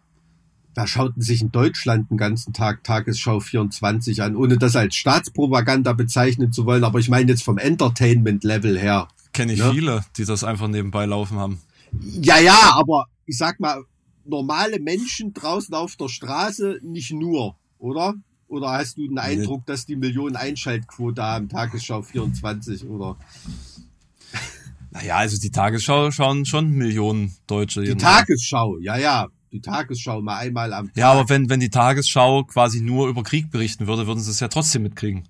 da schauten sich in Deutschland den ganzen Tag Tagesschau 24 an, ohne das als Staatspropaganda bezeichnen zu wollen, aber ich meine jetzt vom Entertainment-Level her. Kenne ich ja? viele, die das einfach nebenbei laufen haben. Ja, ja, aber ich sag mal, normale Menschen draußen auf der Straße nicht nur, oder? Oder hast du den Eindruck, dass die Millionen Einschaltquote haben, Tagesschau 24 oder? Naja, also die Tagesschau schauen schon Millionen Deutsche. Die Tagesschau, ja, ja. Die Tagesschau mal einmal am Tag. Ja, aber wenn, wenn die Tagesschau quasi nur über Krieg berichten würde, würden sie es ja trotzdem mitkriegen.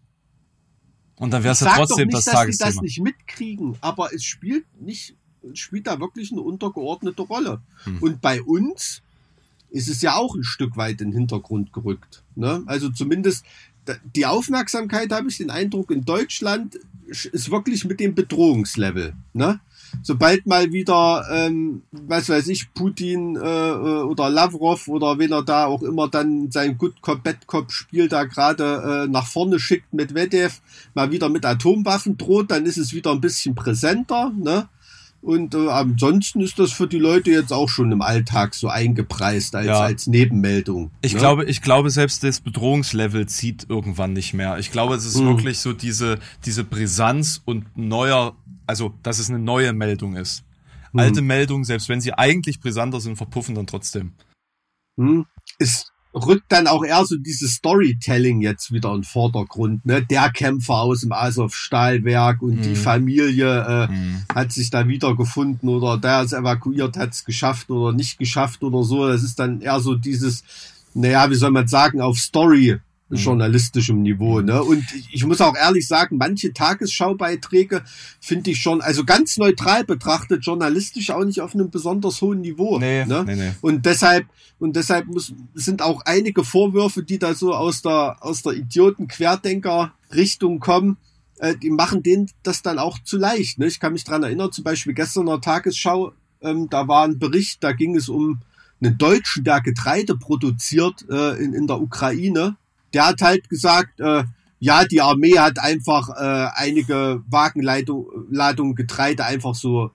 Und dann wäre es ja trotzdem nicht, das dass Tagesthema. dass sie das nicht mitkriegen, aber es spielt nicht, spielt da wirklich eine untergeordnete Rolle. Hm. Und bei uns ist es ja auch ein Stück weit in den Hintergrund gerückt. Ne? Also zumindest die Aufmerksamkeit, habe ich den Eindruck, in Deutschland ist wirklich mit dem Bedrohungslevel. Ne? Sobald mal wieder, ähm, was weiß ich, Putin äh, äh, oder Lavrov oder wen er da auch immer dann sein Good Cop, Bad Cop Spiel da gerade äh, nach vorne schickt mit Medvedev, mal wieder mit Atomwaffen droht, dann ist es wieder ein bisschen präsenter, ne? Und äh, ansonsten ist das für die Leute jetzt auch schon im Alltag so eingepreist als, ja. als Nebenmeldung. Ich ne? glaube, ich glaube, selbst das Bedrohungslevel zieht irgendwann nicht mehr. Ich glaube, es ist mhm. wirklich so diese, diese Brisanz und neuer also dass es eine neue Meldung ist. Hm. Alte Meldungen, selbst wenn sie eigentlich brisanter sind, verpuffen dann trotzdem. Hm. Es rückt dann auch eher so dieses Storytelling jetzt wieder in den Vordergrund. Ne? Der Kämpfer aus dem Azov-Stahlwerk und hm. die Familie äh, hm. hat sich da wiedergefunden oder der ist evakuiert, hat es geschafft oder nicht geschafft oder so. Das ist dann eher so dieses, naja, wie soll man sagen, auf Story mhm. Journalistischem Niveau. Ne? Und ich muss auch ehrlich sagen, manche Tagesschaubeiträge finde ich schon, also ganz neutral betrachtet, journalistisch auch nicht auf einem besonders hohen Niveau. Nee, ne? nee, nee. Und deshalb, und deshalb muss, sind auch einige Vorwürfe, die da so aus der, aus der Idioten-Querdenker-Richtung kommen, äh, die machen denen das dann auch zu leicht. Ne? Ich kann mich dran erinnern, zum Beispiel gestern in der Tagesschau, ähm, da war ein Bericht, da ging es um einen Deutschen, der Getreide produziert äh, in, in der Ukraine. Der hat gesagt, äh, ja, die Armee hat einfach äh, einige Wagenladungen Getreide einfach so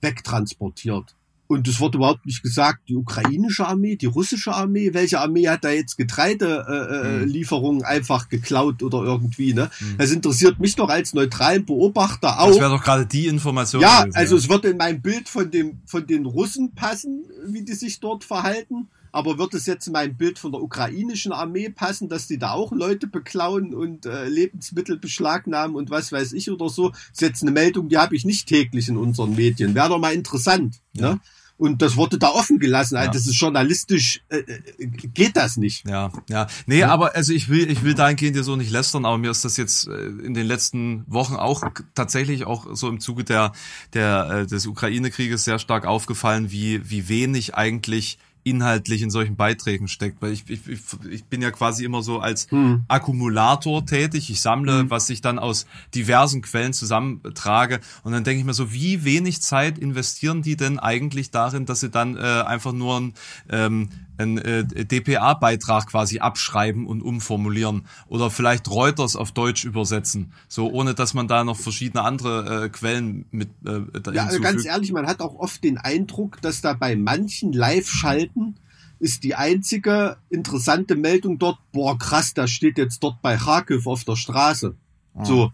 wegtransportiert. Und es wurde überhaupt nicht gesagt, die ukrainische Armee, die russische Armee, welche Armee hat da jetzt Getreidelieferungen äh, mhm. einfach geklaut oder irgendwie, ne? Mhm. Das interessiert mich doch als neutralen Beobachter auch. Das wäre doch gerade die Information. Ja, gewesen, also ja. es wird in mein Bild von dem, von den Russen passen, wie die sich dort verhalten. Aber wird es jetzt in mein Bild von der ukrainischen Armee passen, dass die da auch Leute beklauen und äh, Lebensmittel beschlagnahmen und was weiß ich oder so? Das ist jetzt eine Meldung, die habe ich nicht täglich in unseren Medien. Wäre doch mal interessant. Ja. Ne? Und das wurde da offen gelassen. Also ja. Das ist journalistisch, äh, äh, geht das nicht. Ja, ja. Nee, ja. aber also ich will, ich will dahingehend ja so nicht lästern, aber mir ist das jetzt äh, in den letzten Wochen auch tatsächlich auch so im Zuge der, der, äh, des Ukraine-Krieges sehr stark aufgefallen, wie, wie wenig eigentlich inhaltlich in solchen Beiträgen steckt. Weil ich, ich, ich bin ja quasi immer so als hm. Akkumulator tätig. Ich sammle, hm. was ich dann aus diversen Quellen zusammentrage. Und dann denke ich mir so, wie wenig Zeit investieren die denn eigentlich darin, dass sie dann äh, einfach nur ein ähm, einen äh, DPA-Beitrag quasi abschreiben und umformulieren oder vielleicht Reuters auf Deutsch übersetzen, so ohne dass man da noch verschiedene andere äh, Quellen mit äh, Ja, also ganz ehrlich, man hat auch oft den Eindruck, dass da bei manchen Live-Schalten ist die einzige interessante Meldung dort, boah krass, da steht jetzt dort bei Kharkiv auf der Straße. Ah. So,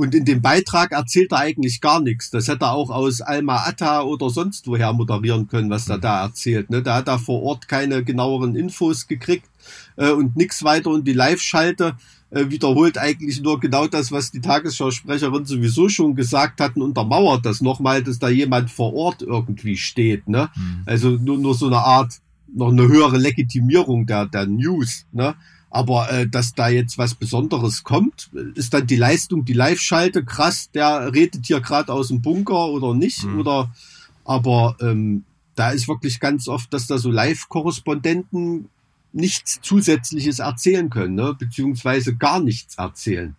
und in dem Beitrag erzählt er eigentlich gar nichts. Das hätte er auch aus Alma Ata oder sonst woher moderieren können, was er da erzählt. Ne? Da hat er vor Ort keine genaueren Infos gekriegt äh, und nichts weiter. Und die Live-Schalte äh, wiederholt eigentlich nur genau das, was die Tagesschausprecherin sowieso schon gesagt hat und untermauert das nochmal, dass da jemand vor Ort irgendwie steht. Ne? Mhm. Also nur, nur so eine Art, noch eine höhere Legitimierung der, der News. Ne? Aber äh, dass da jetzt was Besonderes kommt, ist dann die Leistung, die Live-Schalte krass, der redet hier gerade aus dem Bunker oder nicht. Mhm. Oder aber ähm, da ist wirklich ganz oft, dass da so Live-Korrespondenten nichts Zusätzliches erzählen können, ne? beziehungsweise gar nichts erzählen.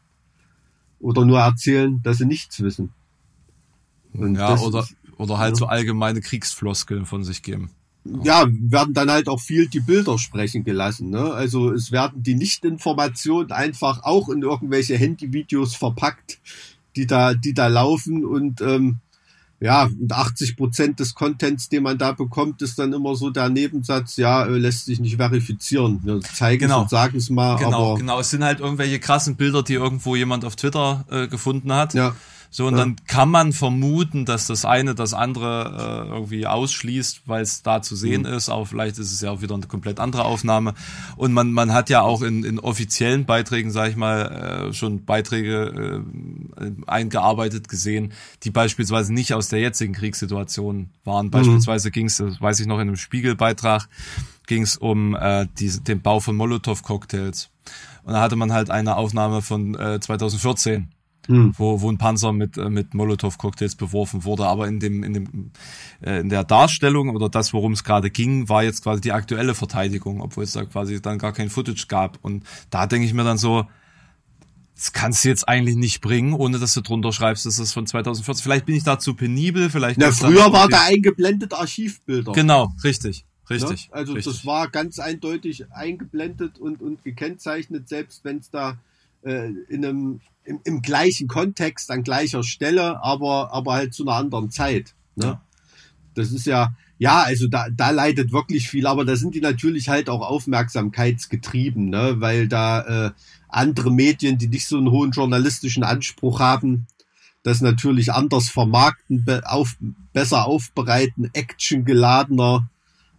Oder nur erzählen, dass sie nichts wissen. Und ja, oder, ist, oder halt ja. so allgemeine Kriegsfloskeln von sich geben ja, werden dann halt auch viel die Bilder sprechen gelassen. Ne? Also es werden die Nichtinformationen einfach auch in irgendwelche Handyvideos verpackt, die da, die da laufen und ähm, ja, und 80 Prozent des Contents, den man da bekommt, ist dann immer so der Nebensatz, ja, äh, lässt sich nicht verifizieren. Wir zeigen genau. es und sagen es mal. Genau, aber genau. Es sind halt irgendwelche krassen Bilder, die irgendwo jemand auf Twitter äh, gefunden hat. Ja. So, und ja. dann kann man vermuten, dass das eine das andere äh, irgendwie ausschließt, weil es da zu sehen mhm. ist, aber vielleicht ist es ja auch wieder eine komplett andere Aufnahme. Und man, man hat ja auch in, in offiziellen Beiträgen, sage ich mal, äh, schon Beiträge äh, eingearbeitet gesehen, die beispielsweise nicht aus der jetzigen Kriegssituation waren. Mhm. Beispielsweise ging es, weiß ich noch, in einem Spiegelbeitrag ging es um äh, diese, den Bau von Molotow-Cocktails. Und da hatte man halt eine Aufnahme von äh, 2014 hm. wo, wo ein Panzer mit, äh, mit Molotow-Cocktails beworfen wurde. Aber in dem, in dem, äh, in der Darstellung oder das, worum es gerade ging, war jetzt quasi die aktuelle Verteidigung, obwohl es da quasi dann gar kein Footage gab. Und da denke ich mir dann so, das kannst du jetzt eigentlich nicht bringen, ohne dass du drunter schreibst, dass das von 2014. Vielleicht bin ich da zu penibel, vielleicht. Na, früher war da eingeblendet Archivbilder. Genau, richtig. Richtig. Ne? Also richtig. das war ganz eindeutig eingeblendet und, und gekennzeichnet, selbst wenn es da äh, in einem im, im gleichen Kontext, an gleicher Stelle, aber, aber halt zu einer anderen Zeit. Ne? Ja. Das ist ja, ja, also da, da leidet wirklich viel, aber da sind die natürlich halt auch aufmerksamkeitsgetrieben, ne? weil da äh, andere Medien, die nicht so einen hohen journalistischen Anspruch haben, das natürlich anders vermarkten, be auf, besser aufbereiten, actiongeladener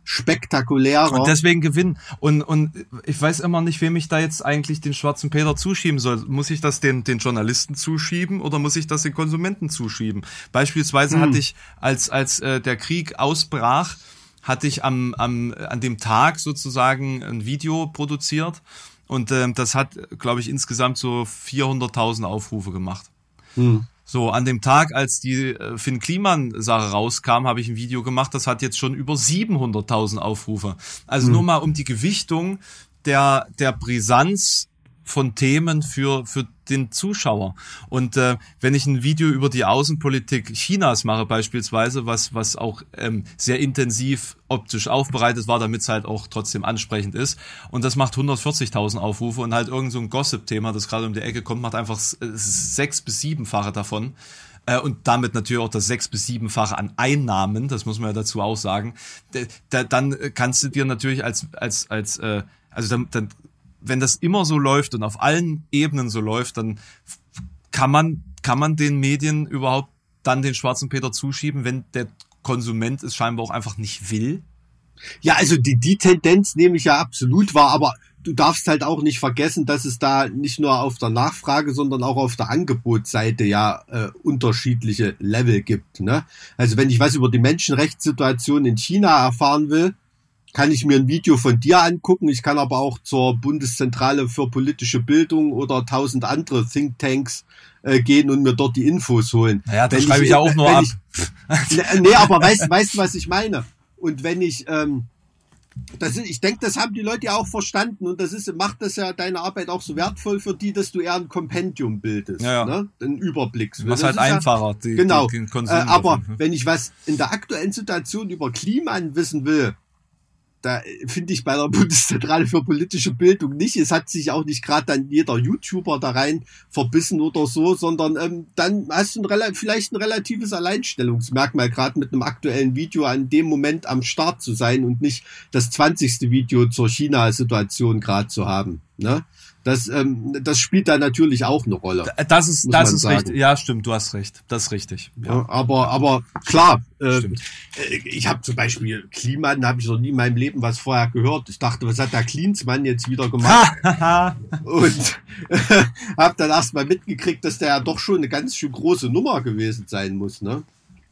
spektakulärer. Und deswegen gewinnen. Und, und ich weiß immer nicht, wem ich da jetzt eigentlich den schwarzen Peter zuschieben soll. Muss ich das den, den Journalisten zuschieben oder muss ich das den Konsumenten zuschieben? Beispielsweise hm. hatte ich, als, als äh, der Krieg ausbrach, hatte ich am, am, an dem Tag sozusagen ein Video produziert und ähm, das hat, glaube ich, insgesamt so 400.000 Aufrufe gemacht. Hm. So, an dem Tag, als die äh, Finn Kliman-Sache rauskam, habe ich ein Video gemacht, das hat jetzt schon über 700.000 Aufrufe. Also Hm. nur mal um die Gewichtung der, der Brisanz von Themen für, für den Zuschauer. Und äh, wenn ich ein Video über die Außenpolitik Chinas mache beispielsweise, was, was auch ähm, sehr intensiv optisch aufbereitet war, damit es halt auch trotzdem ansprechend ist, und das macht 140.000 Aufrufe und halt irgend so ein Gossip-Thema, das gerade um die Ecke kommt, macht einfach äh, sechs bis siebenfache davon. Äh, und damit natürlich auch das sechs bis siebenfache an Einnahmen, das muss man ja dazu auch sagen. Dann kannst du dir natürlich als, als, als, äh, also dann, dann wenn das immer so läuft und auf allen Ebenen so läuft, dann kann man, kann man den Medien überhaupt dann den schwarzen Peter zuschieben, wenn der Konsument es scheinbar auch einfach nicht will? Ja, also die, die Tendenz nehme ich ja absolut wahr, aber du darfst halt auch nicht vergessen, dass es da nicht nur auf der Nachfrage, sondern auch auf der Angebotsseite ja äh, unterschiedliche Level gibt. Ne? Also wenn ich was über die Menschenrechtssituation in China erfahren will, kann ich mir ein Video von dir angucken. Ich kann aber auch zur Bundeszentrale für politische Bildung oder tausend andere Thinktanks äh, gehen und mir dort die Infos holen. Naja, das Wenn schreibe ich ja auch nur ab. Ich, Ne, nee, aber weißt, weißt du, was ich meine? Und wenn ich, ähm, das ist, ich denke, das haben die Leute ja auch verstanden und das ist, macht das ja deine Arbeit auch so wertvoll für die, dass du eher ein Kompendium bildest, Ja, ja. ne? Einen Überblick. Was Das halt ist ja- einfacher, die, Genau. die, den Äh, aber wenn ich was in der aktuellen Situation über Kliman wissen will, da finde ich bei der Bundeszentrale für politische Bildung nicht. Es hat sich auch nicht gerade dann jeder YouTuber da rein verbissen oder so, sondern ähm, dann hast du ein, vielleicht ein relatives Alleinstellungsmerkmal, gerade mit einem aktuellen Video an dem Moment am Start zu sein und nicht das 20. Video zur China-Situation gerade zu haben. Ne? Das, ähm, das spielt da natürlich auch eine Rolle. Das ist, das ist sagen. richtig. Ja, stimmt, du hast recht. Das ist richtig. Ja. Ja, aber, aber klar, äh, Stimmt. äh, ich habe zum Beispiel Kliman, habe ich noch nie in meinem Leben was vorher gehört. Ich dachte, was hat der Klinsmann jetzt wieder gemacht? Und habe dann erst mal mitgekriegt, dass der ja doch schon eine ganz schön große Nummer gewesen sein muss. Ne?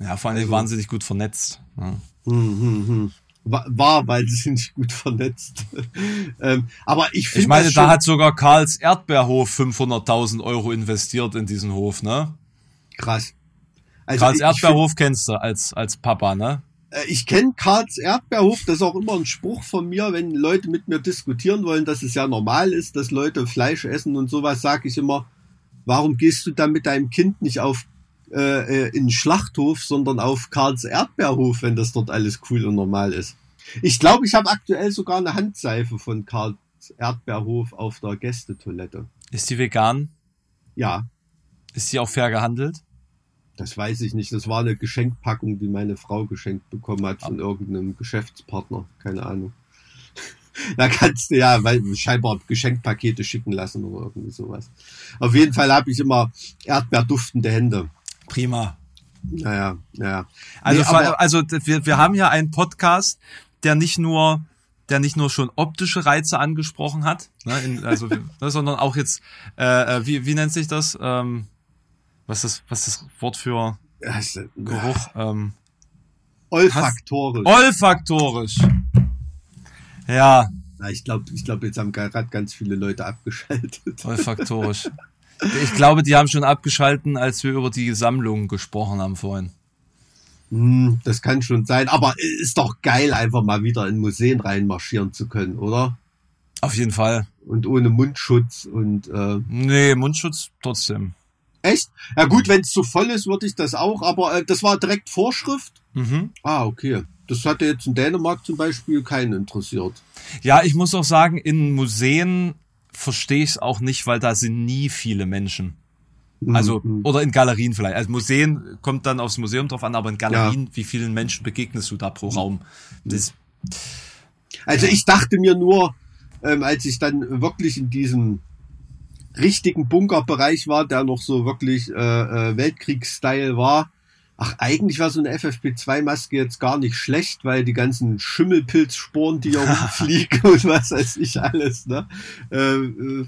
ja, vor allem Also- wahnsinnig gut vernetzt. Ja. Hm, hm, hm. War, weil sie sind nicht gut vernetzt. ähm, aber ich finde Ich meine, da hat sogar Karls Erdbeerhof 500.000 Euro investiert in diesen Hof, ne? krass. Also Karls ich- ich Erdbeerhof kennst du als, als Papa, ne? Äh, Ich kenne Karls Erdbeerhof, das ist auch immer ein Spruch von mir, wenn Leute mit mir diskutieren wollen, dass es ja normal ist, dass Leute Fleisch essen und sowas, sage ich immer, warum gehst du dann mit deinem Kind nicht auf äh, äh, in Schlachthof, sondern auf Karls Erdbeerhof, wenn das dort alles cool und normal ist. Ich glaube, ich habe aktuell sogar eine Handseife von Karls Erdbeerhof auf der Gästetoilette. Ist die vegan? Ja, Ist die auch fair gehandelt? das weiß ich nicht. Das war eine Geschenkpackung, die meine Frau geschenkt bekommen hat von irgendeinem Geschäftspartner. Keine Ahnung. Da kannst du ja, weil scheinbar Geschenkpakete schicken lassen oder irgendwie sowas. Auf jeden Fall habe ich immer erdbeerduftende Hände. Prima. Naja, naja. Also, Nee, aber- also wir, wir haben ja einen Podcast, der nicht nur der nicht nur schon optische Reize angesprochen hat, ne, in, also, ne, sondern auch jetzt, äh, äh, wie, wie nennt sich das? Ähm, was ist was ist das Wort für Geruch? Ähm, olfaktorisch. olfaktorisch. Ja, ich glaube, ich glaub, jetzt haben gerade ganz viele Leute abgeschaltet. olfaktorisch. Ich glaube, die haben schon abgeschalten, als wir über die Sammlung gesprochen haben vorhin. Hm, das kann schon sein. Aber ist doch geil, einfach mal wieder in Museen reinmarschieren zu können, oder? Auf jeden Fall. Und ohne Mundschutz und äh, Nee, Mundschutz trotzdem. Echt? Ja gut, wenn es zu voll ist, würde ich das auch, aber äh, das war direkt Vorschrift. Mhm. Ah, okay. Das hatte jetzt in Dänemark zum Beispiel keinen interessiert. Ja, ich muss auch sagen, in Museen verstehe ich es auch nicht, weil da sind nie viele Menschen. Also, Mhm. oder in Galerien vielleicht. Also Museen kommt dann aufs Museum drauf an, aber in Galerien, wie vielen Menschen begegnest du da pro Raum? Das, Also ich dachte mir nur, ähm, als ich dann wirklich in diesem richtigen Bunkerbereich war, der noch so wirklich äh, äh, Weltkriegsstyle war, ach, eigentlich war so eine FFP2-Maske jetzt gar nicht schlecht, weil die ganzen Schimmelpilzsporen, die hier rumfliegen und was weiß ich alles, ne? Äh, äh,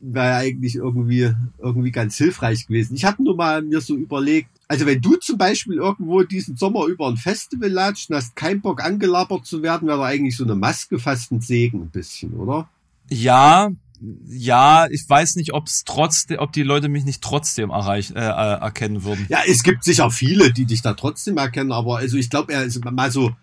wäre eigentlich irgendwie, irgendwie ganz hilfreich gewesen. Ich habe nur mal mir so überlegt, also wenn du zum Beispiel irgendwo diesen Sommer über ein Festival latscht und hast keinen Bock angelabert zu werden, wäre da eigentlich so eine Maske fast ein Segen ein bisschen, oder? Ja, ja, ich weiß nicht, ob es trotzdem, ob die Leute mich nicht trotzdem erreichen, äh, äh, erkennen würden. Ja, es gibt sicher viele, die dich da trotzdem erkennen, aber also ich glaube, er ist mal so,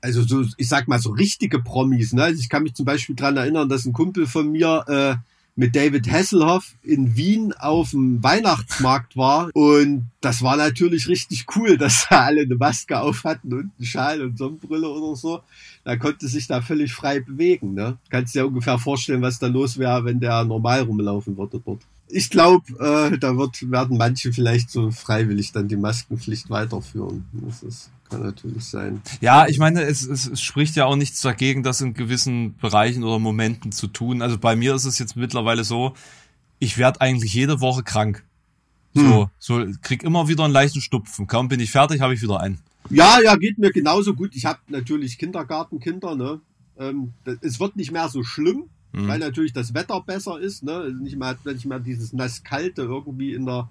also so, ich sag mal so richtige Promis, ne? Also ich kann mich zum Beispiel dran erinnern, dass ein Kumpel von mir äh, mit David Hasselhoff in Wien auf dem Weihnachtsmarkt war. Und das war natürlich richtig cool, dass da alle eine Maske auf hatten und einen Schal und Sonnenbrille oder so. Da konnte sich da völlig frei bewegen. Ne? Kannst dir ungefähr vorstellen, was da los wäre, wenn der normal rumlaufen würde dort. Ich glaube, äh, da wird, werden manche vielleicht so freiwillig dann die Maskenpflicht weiterführen. Das ist kann natürlich sein. Ja, ich meine, es, es, es spricht ja auch nichts dagegen, das in gewissen Bereichen oder Momenten zu tun. Also bei mir ist es jetzt mittlerweile so, ich werde eigentlich jede Woche krank. So, hm. so krieg immer wieder einen leichten Stupfen. Kaum bin ich fertig, habe ich wieder einen. Ja, ja, geht mir genauso gut. Ich habe natürlich Kindergartenkinder, ne? Ähm, es wird nicht mehr so schlimm, hm. weil natürlich das Wetter besser ist, ne? Nicht mehr, nicht mehr dieses nasskalte irgendwie in der,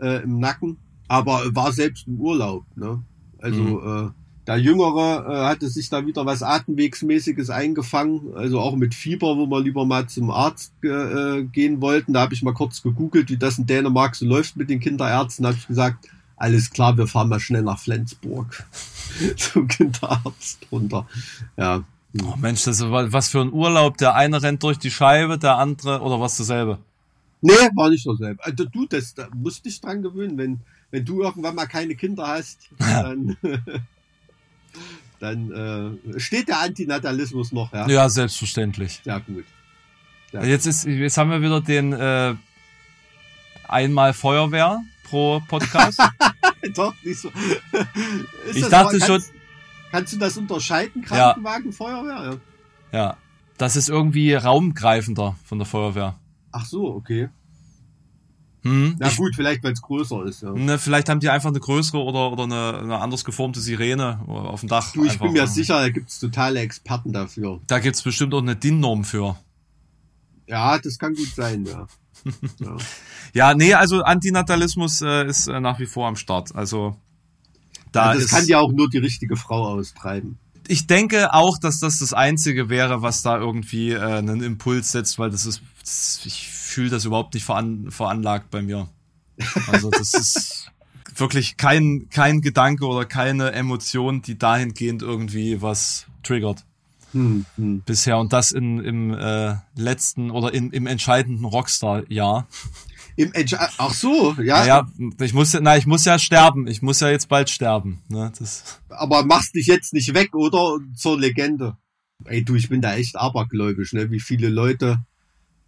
äh, im Nacken. Aber war selbst im Urlaub, ne? Also mhm. äh, der Jüngere äh, hatte sich da wieder was Atemwegsmäßiges eingefangen, also auch mit Fieber, wo wir lieber mal zum Arzt äh, gehen wollten. Da habe ich mal kurz gegoogelt, wie das in Dänemark so läuft mit den Kinderärzten. Da habe ich gesagt, alles klar, wir fahren mal schnell nach Flensburg zum Kinderarzt runter. Ja. Oh Mensch, das ist was für ein Urlaub. Der eine rennt durch die Scheibe, der andere oder was dasselbe? Nee, war nicht dasselbe. Also du, das da musst dich dran gewöhnen, wenn wenn du irgendwann mal keine Kinder hast, dann, dann äh, steht der Antinatalismus noch. Ja, ja selbstverständlich. Ja, gut. Ja. Jetzt, ist, jetzt haben wir wieder den äh, einmal Feuerwehr pro Podcast. Doch, nicht so. ich dachte mal, schon. Kannst du das unterscheiden, Krankenwagen, ja. Feuerwehr? Ja. ja. Das ist irgendwie raumgreifender von der Feuerwehr. Ach so, okay. Hm, Na gut, vielleicht weil es größer ist. Ja. Ne, vielleicht haben die einfach eine größere oder, oder eine, eine anders geformte Sirene auf dem Dach. Du, ich bin mir sicher, da gibt's totale Experten dafür. Da gibt's bestimmt auch eine DIN-Norm für. Ja, das kann gut sein, ja. ja. ja, nee, also Antinatalismus äh, ist äh, nach wie vor am Start. Also da ja, das ist, kann ja auch nur die richtige Frau austreiben. Ich denke auch, dass das das Einzige wäre, was da irgendwie äh, einen Impuls setzt, weil das ist, ich fühle das überhaupt nicht veran, veranlagt bei mir. Also das ist wirklich kein, kein Gedanke oder keine Emotion, die dahingehend irgendwie was triggert. Hm, hm. Bisher und das in, im äh, letzten oder in, im entscheidenden Rockstar-Jahr. Im Entsch Ach so, ja. Naja, ich muss, na, ich muss ja sterben. Ich muss ja jetzt bald sterben. Ne? Das Aber machst dich jetzt nicht weg, oder? Zur Legende. Ey, du, ich bin da echt abergläubisch, ne? Wie viele Leute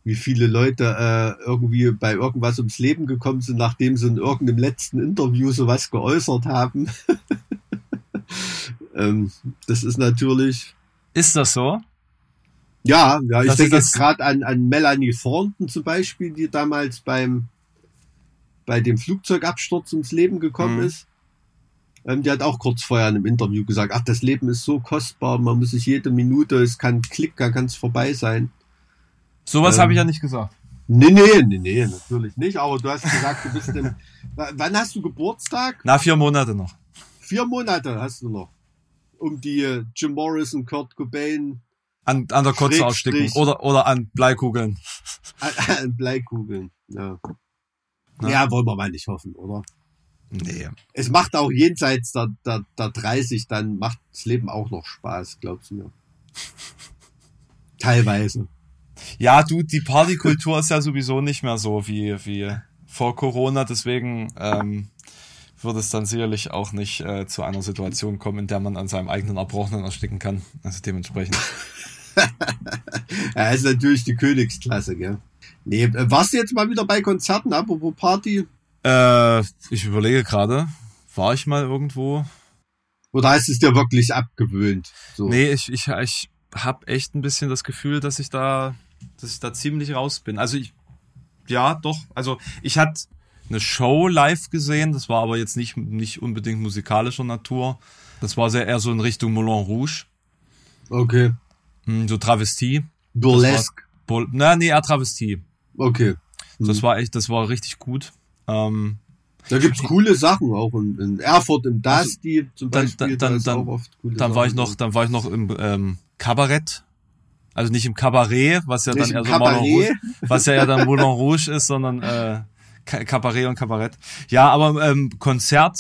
wie viele Leute äh, irgendwie bei irgendwas ums Leben gekommen sind, nachdem sie in irgendeinem letzten Interview sowas geäußert haben. ähm, das ist natürlich. Ist das so? Ja, ja, ich denke jetzt gerade an, an Melanie Thornton zum Beispiel, die damals beim bei dem Flugzeugabsturz ums Leben gekommen mhm. ist. Ähm, die hat auch kurz vorher in einem Interview gesagt, ach, das Leben ist so kostbar, man muss sich jede Minute, es kann Klick, da kann es vorbei sein. Sowas ähm, habe ich ja nicht gesagt. Nee, nee, nee, nee, natürlich nicht. Aber du hast gesagt, du bist im. wann hast du Geburtstag? Na, vier Monate noch. Vier Monate hast du noch. Um die äh, Jim Morrison, Kurt Cobain. An, an der Kotze aussticken. Oder, oder an Bleikugeln. An, an Bleikugeln, ja. Na? Ja, wollen wir mal nicht hoffen, oder? Nee. Es macht auch jenseits der, der, der 30, dann macht das Leben auch noch Spaß, glaubst du mir. Teilweise. Ja, du, die Partykultur ist ja sowieso nicht mehr so wie, wie vor Corona, deswegen ähm, wird es dann sicherlich auch nicht äh, zu einer Situation kommen, in der man an seinem eigenen Erbrochenen ersticken kann. Also dementsprechend. ja, ist natürlich die Königsklasse, gell? Nee, äh, warst du jetzt mal wieder bei Konzerten, apropos Party? Äh, ich überlege gerade, war ich mal irgendwo? Oder du es dir wirklich abgewöhnt? So? Nee, ich, ich, ich habe echt ein bisschen das Gefühl, dass ich da dass ich da ziemlich raus bin. Also ich, ja, doch. Also ich hatte eine Show live gesehen, das war aber jetzt nicht, nicht unbedingt musikalischer Natur. Das war sehr eher so in Richtung Moulin Rouge. Okay. Hm, so Travestie. Burlesque. War, na, nee, eher Travestie. Okay. Hm. Das war echt, das war richtig gut. Ähm, da gibt's coole Sachen auch in, in Erfurt im Dusty also, zum Beispiel. Dann, dann, dann, dann, dann war ich noch, dann war ich noch im ähm, Kabarett Also nicht im Kabarett, was ja Nicht dann eher so Moulin. Rouge, was ja, ja dann Moulin Rouge ist, sondern äh, Kabarett und Kabarett. Ja, aber ähm, Konzert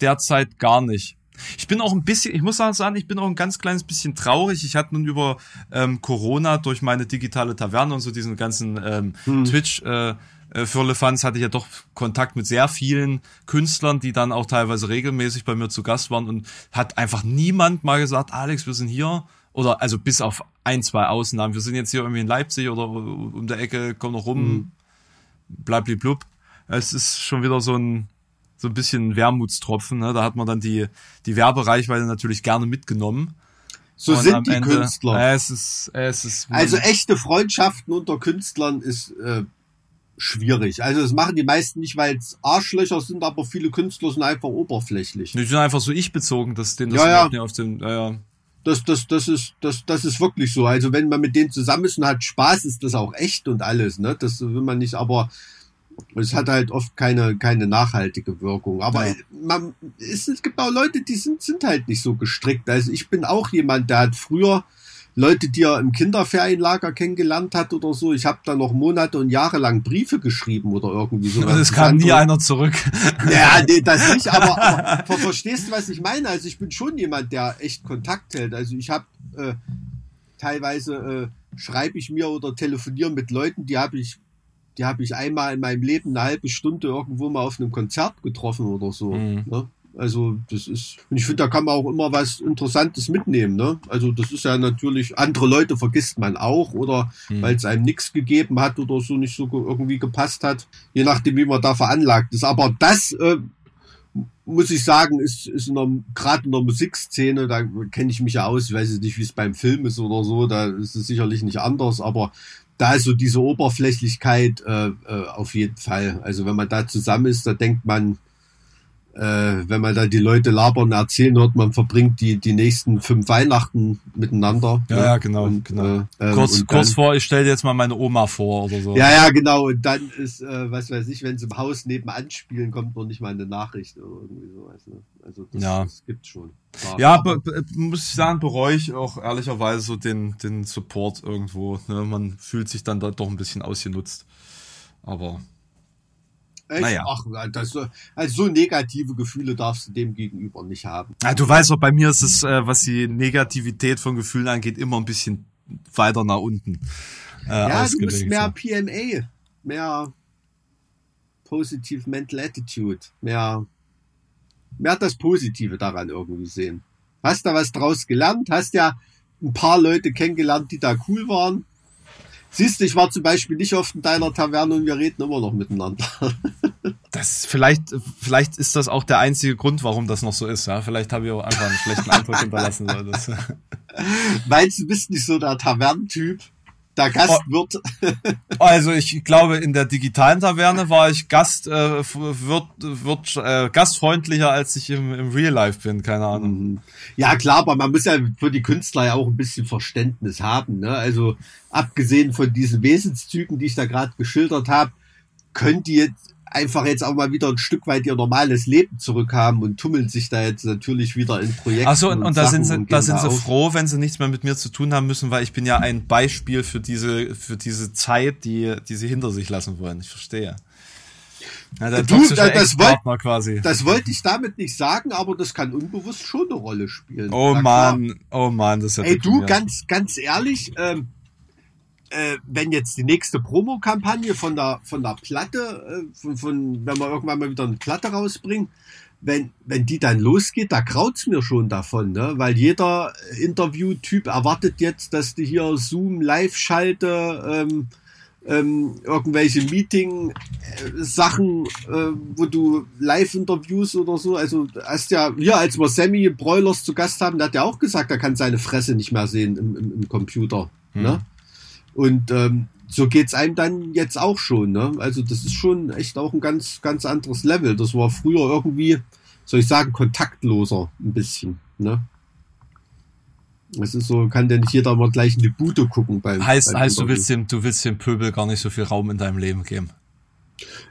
derzeit gar nicht. Ich bin auch ein bisschen, ich muss auch sagen, ich bin auch ein ganz kleines bisschen traurig. Ich hatte nun über ähm, Corona durch meine digitale Taverne und so diesen ganzen ähm, Twitch äh, äh, Firlefanz hatte ich ja doch Kontakt mit sehr vielen Künstlern, die dann auch teilweise regelmäßig bei mir zu Gast waren und hat einfach niemand mal gesagt, Alex, wir sind hier oder also bis auf ein, zwei Ausnahmen, wir sind jetzt hier irgendwie in Leipzig oder um der Ecke, komm noch rum, blub. Es ist schon wieder so ein so ein bisschen Wermutstropfen. Ne? Da hat man dann die die Werbereichweite natürlich gerne mitgenommen. So Und sind die Ende- Künstler. Äh, es ist, es ist Also echte Freundschaften unter Künstlern ist äh, schwierig. Also das machen die meisten nicht, weil es Arschlöcher sind, aber viele Künstler sind einfach oberflächlich. die sind einfach so ich bezogen, dass den das Ja, ja. auf dem ja, ja. Das, das, das ist, das, das ist wirklich so. Also wenn man mit denen zusammen ist und hat Spaß, ist das auch echt und alles. Ne? Das will man nicht, aber es hat halt oft keine, keine nachhaltige Wirkung. Aber Ja. man, es, es gibt auch Leute, die sind, sind halt nicht so gestrickt. Also ich bin auch jemand, der hat früher Leute, die er im Kinderferienlager kennengelernt hat oder so. Ich habe da noch Monate und Jahre lang Briefe geschrieben oder irgendwie so. Und es kam nie einer zurück. Ja, nee, das nicht, aber, aber ver verstehst du, was ich meine? Also ich bin schon jemand, der echt Kontakt hält. Also ich habe äh, teilweise äh, schreibe ich mir oder telefoniere mit Leuten, die habe ich, die habe ich einmal in meinem Leben eine halbe Stunde irgendwo mal auf einem Konzert getroffen oder so. Mhm. Ne? Also das ist, und ich finde, da kann man auch immer was Interessantes mitnehmen. Ne? Also das ist ja natürlich, andere Leute vergisst man auch oder Mhm. weil es einem nichts gegeben hat oder so nicht so ge- irgendwie gepasst hat, je nachdem, wie man da veranlagt ist. Aber das äh, muss ich sagen, ist, ist gerade in der Musikszene, da kenne ich mich ja aus, ich weiß jetzt nicht, wie es beim Film ist oder so, da ist es sicherlich nicht anders, aber da ist so diese Oberflächlichkeit äh, äh, auf jeden Fall. Also wenn man da zusammen ist, da denkt man, äh, wenn man da die Leute labern erzählen hört, man verbringt die, die nächsten fünf Weihnachten miteinander. Ja, ne? ja, genau, Und, genau. Äh, ähm, kurz, und kurz dann- vor, ich stelle dir jetzt mal meine Oma vor oder so. ja, ja, genau. Und dann ist, äh, was weiß ich, wenn sie im Haus nebenan spielen, kommt noch nicht mal eine Nachricht oder irgendwie sowas. Ne? Also das, Ja. das gibt's schon. Klar. Ja, be, muss ich sagen, bereue ich auch ehrlicherweise so den, den Support irgendwo. Ne? Man fühlt sich dann da doch ein bisschen ausgenutzt. Aber Echt? naja. Ach, das, also so negative Gefühle darfst du dem gegenüber nicht haben. ja, du weißt doch, bei mir ist es, äh, was die Negativität von Gefühlen angeht, immer ein bisschen weiter nach unten. Äh, Ja, du musst mehr. PMA, mehr Positive Mental Attitude, mehr, mehr das Positive daran irgendwie sehen. Hast da was draus gelernt, hast ja ein paar Leute kennengelernt, die da cool waren. Siehst du, ich war zum Beispiel nicht oft in deiner Taverne und wir reden immer noch miteinander. Das vielleicht, vielleicht ist das auch der einzige Grund, warum das noch so ist. Ja, vielleicht habe ich auch einfach einen schlechten Eindruck hinterlassen. Das, Meinst du, du bist nicht so der Tavernentyp? Der Gastwirt? also ich glaube, in der digitalen Taverne war ich Gast, äh, wird, wird, äh, gastfreundlicher, als ich im, im Real Life bin. Keine Ahnung. Mhm. Ja, klar, aber man muss ja für die Künstler ja auch ein bisschen Verständnis haben. Ne? Also abgesehen von diesen Wesenszügen, die ich da gerade geschildert habe, können die jetzt einfach jetzt auch mal wieder ein Stück weit ihr normales Leben zurückhaben und tummeln sich da jetzt natürlich wieder in Projekten. Ach so, und, und da sind sie, da sind sie auf. froh, wenn sie nichts mehr mit mir zu tun haben müssen, weil ich bin ja ein Beispiel für diese, für diese Zeit, die, die sie hinter sich lassen wollen. Ich verstehe. Ja, der Du, das Ex-Partner quasi. Das wollte ich damit nicht sagen, aber das kann unbewusst schon eine Rolle spielen. Oh. Mann, oh Mann, das ist ja Ey, du, ganz, ganz ehrlich, ähm, äh, wenn jetzt die nächste Promokampagne von der, von der Platte, äh, von, von, wenn wir irgendwann mal wieder eine Platte rausbringen, wenn, wenn die dann losgeht, da kraut's mir schon davon, ne? Weil jeder Interviewtyp erwartet jetzt, dass die hier Zoom live schalte, ähm, ähm, irgendwelche Meeting-Sachen, äh, wo du Live-Interviews oder so, also hast ja, hier, als wir Sammy Broilers zu Gast haben, der hat ja auch gesagt, er kann seine Fresse nicht mehr sehen im, im, im Computer. Hm. Ne? Und ähm, so geht's einem dann jetzt auch schon. Ne? Also das ist schon echt auch ein ganz, ganz anderes Level. Das war früher irgendwie, soll ich sagen, kontaktloser ein bisschen. Ne? Es ist so, kann ja nicht jeder mal gleich in die Bude gucken beim. Heißt, beim heißt du willst dem, du willst dem Pöbel gar nicht so viel Raum in deinem Leben geben.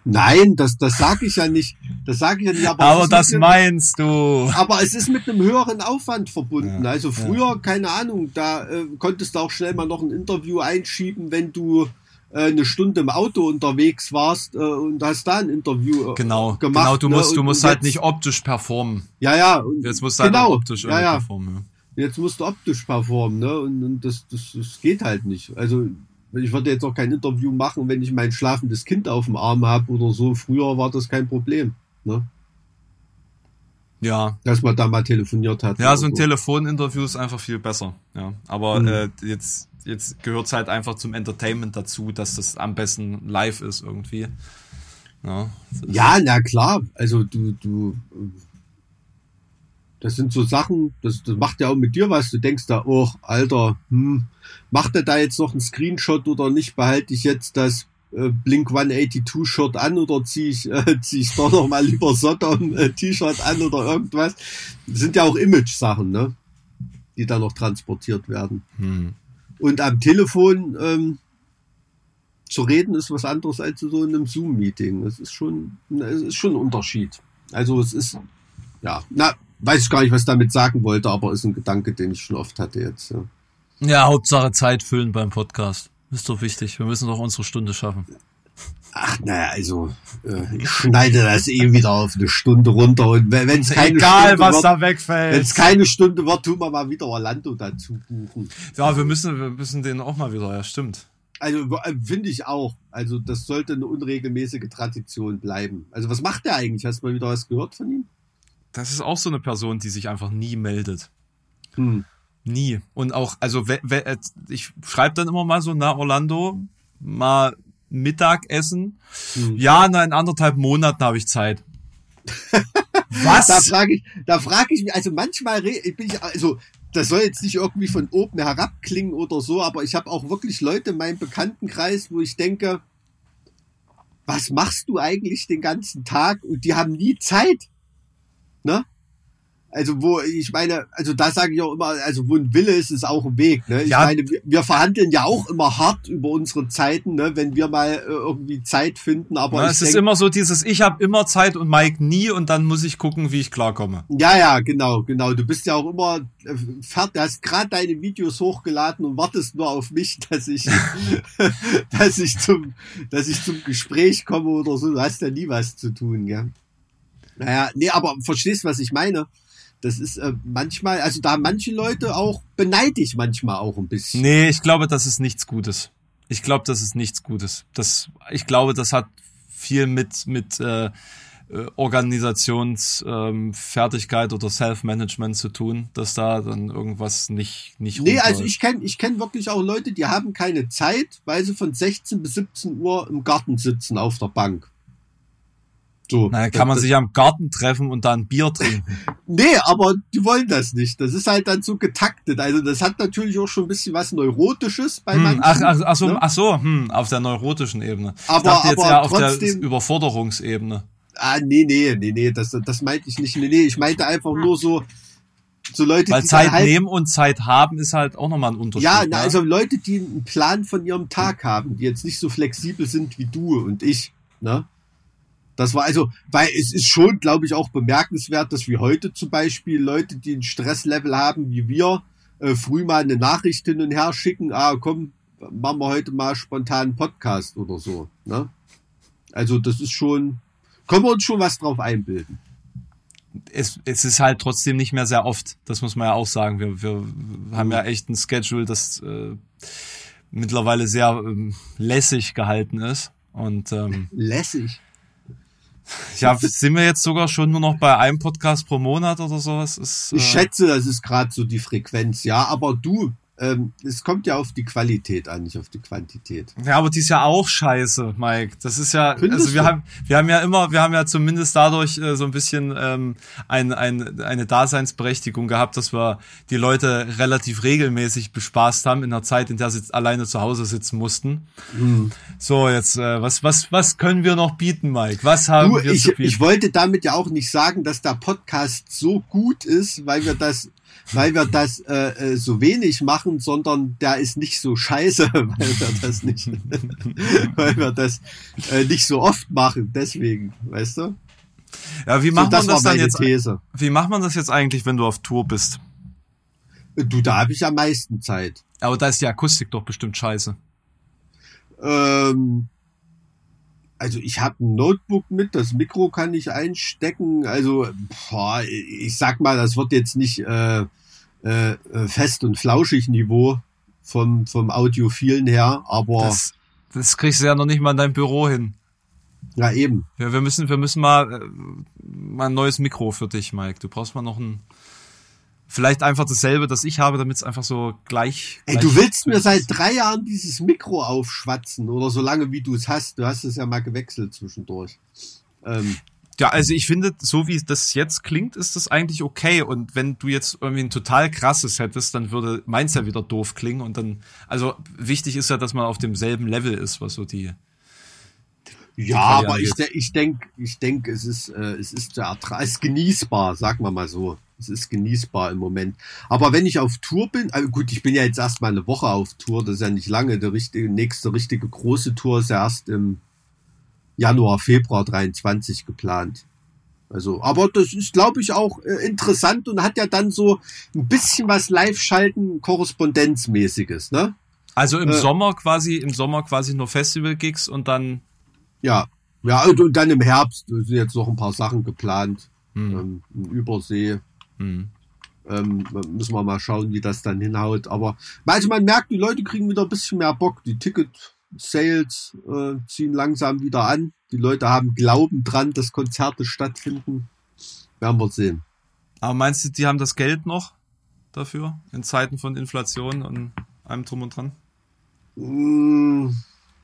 Nein, das, das sage ich ja nicht. Das sage ich ja nicht. Aber, Aber das einem- meinst du. aber es ist mit einem höheren Aufwand verbunden. Ja, also früher, keine Ahnung, da äh, konntest du auch schnell mal noch ein Interview einschieben, wenn du äh, eine Stunde im Auto unterwegs warst äh, und hast da ein Interview äh, Genau, gemacht. genau, du ne? musst, du Und musst jetzt- halt nicht optisch performen. Ja, ja. Jetzt musst du halt genau, auch optisch ja, ja. performen. Jetzt musst du optisch performen, ne? Und, und das, das, das geht halt nicht. Also ich würde jetzt auch kein Interview machen, wenn ich mein schlafendes Kind auf dem Arm habe oder so. Früher war das kein Problem, ne? Ja, Dass man da mal telefoniert hat. ja, so ein Telefoninterview ist einfach viel besser. Ja, aber Mhm. äh, jetzt, jetzt gehört es halt einfach zum Entertainment dazu, dass das am besten live ist irgendwie. Ja, ist- Ja, na klar. Also du, du, das sind so Sachen, das, das macht ja auch mit dir was. Du denkst da, oh, Alter, hm, macht er da jetzt noch einen Screenshot oder nicht? Behalte ich jetzt das äh, Blink 182 Shirt an oder ziehe ich, äh, zieh ich doch noch mal lieber Sodom äh, T-Shirt an oder irgendwas? Das sind ja auch Image-Sachen, ne? Die da noch transportiert werden. Hm. Und am Telefon ähm, zu reden ist was anderes als so in einem Zoom-Meeting. Das ist schon, es ist schon ein Unterschied. Also es ist, ja, na, weiß ich gar nicht, was ich damit sagen wollte, aber ist ein Gedanke, den ich schon oft hatte jetzt. Ja. ja, Hauptsache Zeit füllen beim Podcast. Ist doch wichtig. Wir müssen doch unsere Stunde schaffen. Ach, naja, also äh, ich schneide das eh wieder auf eine Stunde runter und wenn es keine Egal, Stunde was wird, da wegfällt. wenn es keine Stunde wird, tun wir mal wieder Orlando dazu buchen. Ja, wir müssen, wir müssen den auch mal wieder, ja, stimmt. Also äh, finde ich auch. Also das sollte eine unregelmäßige Tradition bleiben. Also was macht der eigentlich? Hast du mal wieder was gehört von ihm? Das ist auch so eine Person, die sich einfach nie meldet. Hm. Nie. Und auch, also äh, ich schreibe dann immer mal so nach Orlando, mal Mittagessen. Hm. Ja, na, in anderthalb Monaten habe ich Zeit. Da Was? frage ich, da frage ich mich, also manchmal bin ich, also das soll jetzt nicht irgendwie von oben herab klingen oder so, aber ich habe auch wirklich Leute in meinem Bekanntenkreis, wo ich denke, was machst du eigentlich den ganzen Tag? Und die haben nie Zeit. Ne? Also wo, ich meine, also da sage ich auch immer, also wo ein Wille ist, ist auch ein Weg. Ne? Ich Ja. meine, wir, verhandeln ja auch immer hart über unsere Zeiten, ne? wenn wir mal äh, irgendwie Zeit finden. Aber ich es ist denk- immer so dieses, ich habe immer Zeit und Mike nie und dann muss ich gucken, wie ich klarkomme. Ja, ja, genau, genau. Du bist ja auch immer äh, fertig, hast gerade deine Videos hochgeladen und wartest nur auf mich, dass ich, dass ich zum, dass ich zum Gespräch komme oder so. Du hast ja nie was zu tun, gell? Naja, nee, aber verstehst, was ich meine? Das ist äh, manchmal, also da manche Leute auch beneide ich manchmal auch ein bisschen. Nee, ich glaube, das ist nichts Gutes. Ich glaube, das ist nichts Gutes. Das, ich glaube, das hat viel mit, mit äh, äh, Organisationsfertigkeit ähm, oder Self-Management zu tun, dass da dann irgendwas nicht, nicht Nee, also ich kenne ich kenn wirklich auch Leute, die haben keine Zeit, weil sie von 16 bis 17 Uhr im Garten sitzen auf der Bank. So. Na, kann man das, sich am Garten treffen und da ein Bier trinken. Nee, aber die wollen das nicht. Das ist halt dann so getaktet. Also das hat natürlich auch schon ein bisschen was Neurotisches bei Hm, manchen. ach, ach, ach so, ne? ach so hm, auf der neurotischen Ebene. Aber- dachte jetzt aber eher auf der trotzdem- Überforderungsebene. Ah, nee, nee, nee, nee, das, das meinte ich nicht. Nee, nee, ich meinte einfach nur so, so Leute, Weil die Zeit dann halt, nehmen und Zeit haben ist halt auch nochmal ein Unterschied. Ja, ne? na, also Leute, die einen Plan von ihrem Tag haben, die jetzt nicht so flexibel sind wie du und ich, ne? Das war also, weil es ist schon, glaube ich, auch bemerkenswert, dass wir heute zum Beispiel Leute, die ein Stresslevel haben wie wir, äh, früh mal eine Nachricht hin und her schicken, ah, komm, machen wir heute mal spontan einen Podcast oder so, ne? Also das ist schon, können wir uns schon was drauf einbilden. es, es ist halt trotzdem nicht mehr sehr oft. Das muss man ja auch sagen. Wir, wir haben ja echt ein Schedule, das äh, mittlerweile sehr ähm, lässig gehalten ist. Und ähm, Lässig. ja, sind wir jetzt sogar schon nur noch bei einem Podcast pro Monat oder sowas? Ist, äh, Ich schätze, das ist gerade so die Frequenz, ja, aber du, ähm, es kommt ja auf die Qualität an, nicht auf die Quantität. Ja, aber die ist ja auch scheiße, Mike. Das ist ja, Findest also wir du? haben, wir haben ja immer, wir haben ja zumindest dadurch äh, so ein bisschen ähm, ein, ein, eine Daseinsberechtigung gehabt, dass wir die Leute relativ regelmäßig bespaßt haben in der Zeit, in der sie alleine zu Hause sitzen mussten. Hm. So, jetzt, äh, was, was, was können wir noch bieten, Mike? Was haben Du, wir ich, zu bieten? ich wollte damit ja auch nicht sagen, dass der Podcast so gut ist, weil wir das, weil wir das äh, äh, so wenig machen, sondern der ist nicht so scheiße, weil wir das nicht, weil wir das äh, nicht so oft machen. Deswegen, weißt du? Ja, wie macht so, das man das dann jetzt? These. Wie macht man das jetzt eigentlich, wenn du auf Tour bist? Du, da habe ich am meisten Zeit. Aber da ist die Akustik doch bestimmt scheiße. Ähm, also ich habe ein Notebook mit, das Mikro kann ich einstecken. Also boah, ich sag mal, das wird jetzt nicht äh, äh, fest und flauschig Niveau vom, vom Audiophilen her, aber Das, das kriegst du ja noch nicht mal in dein Büro hin. ja eben. Ja, wir müssen, wir müssen mal, äh, mal ein neues Mikro für dich, Mike. Du brauchst mal noch ein, vielleicht einfach dasselbe, das ich habe, damit es einfach so gleich. Ey, gleich du willst mir seit drei Jahren dieses Mikro aufschwatzen oder so lange wie du es hast. Du hast es ja mal gewechselt zwischendurch. Ähm, Ja, also ich finde, so wie das jetzt klingt, ist das eigentlich okay. Und wenn du jetzt irgendwie ein total krasses hättest, dann würde meins ja wieder doof klingen. Und dann, also wichtig ist ja, dass man auf demselben Level ist, was so die. Ja, aber ich, ich denke, ich denk, es ist, äh, es ist Ertrag, es ist genießbar, sagen wir mal so. Es ist genießbar im Moment. Aber wenn ich auf Tour bin, also gut, ich bin ja jetzt erst mal eine Woche auf Tour, das ist ja nicht lange. Die richtige, nächste richtige große Tour ist ja erst im Januar, Februar 23 geplant. Also, aber das ist, glaube ich, auch äh, interessant und hat ja dann so ein bisschen was Live-Schalten, Korrespondenzmäßiges, ne? Also im Äh. Sommer quasi, im Sommer quasi nur Festival-Gigs und dann. Ja. Ja, und, dann im Herbst sind jetzt noch ein paar Sachen geplant. Hm, Ähm, Übersee. hm. Ähm, müssen wir mal schauen, wie das dann hinhaut. Aber also man merkt, die Leute kriegen wieder ein bisschen mehr Bock. Die Ticket-Sales äh, ziehen langsam wieder an. Die Leute haben Glauben dran, dass Konzerte stattfinden. Werden wir sehen. Aber meinst du, die haben das Geld noch dafür in Zeiten von Inflation und allem drum und dran? Mm,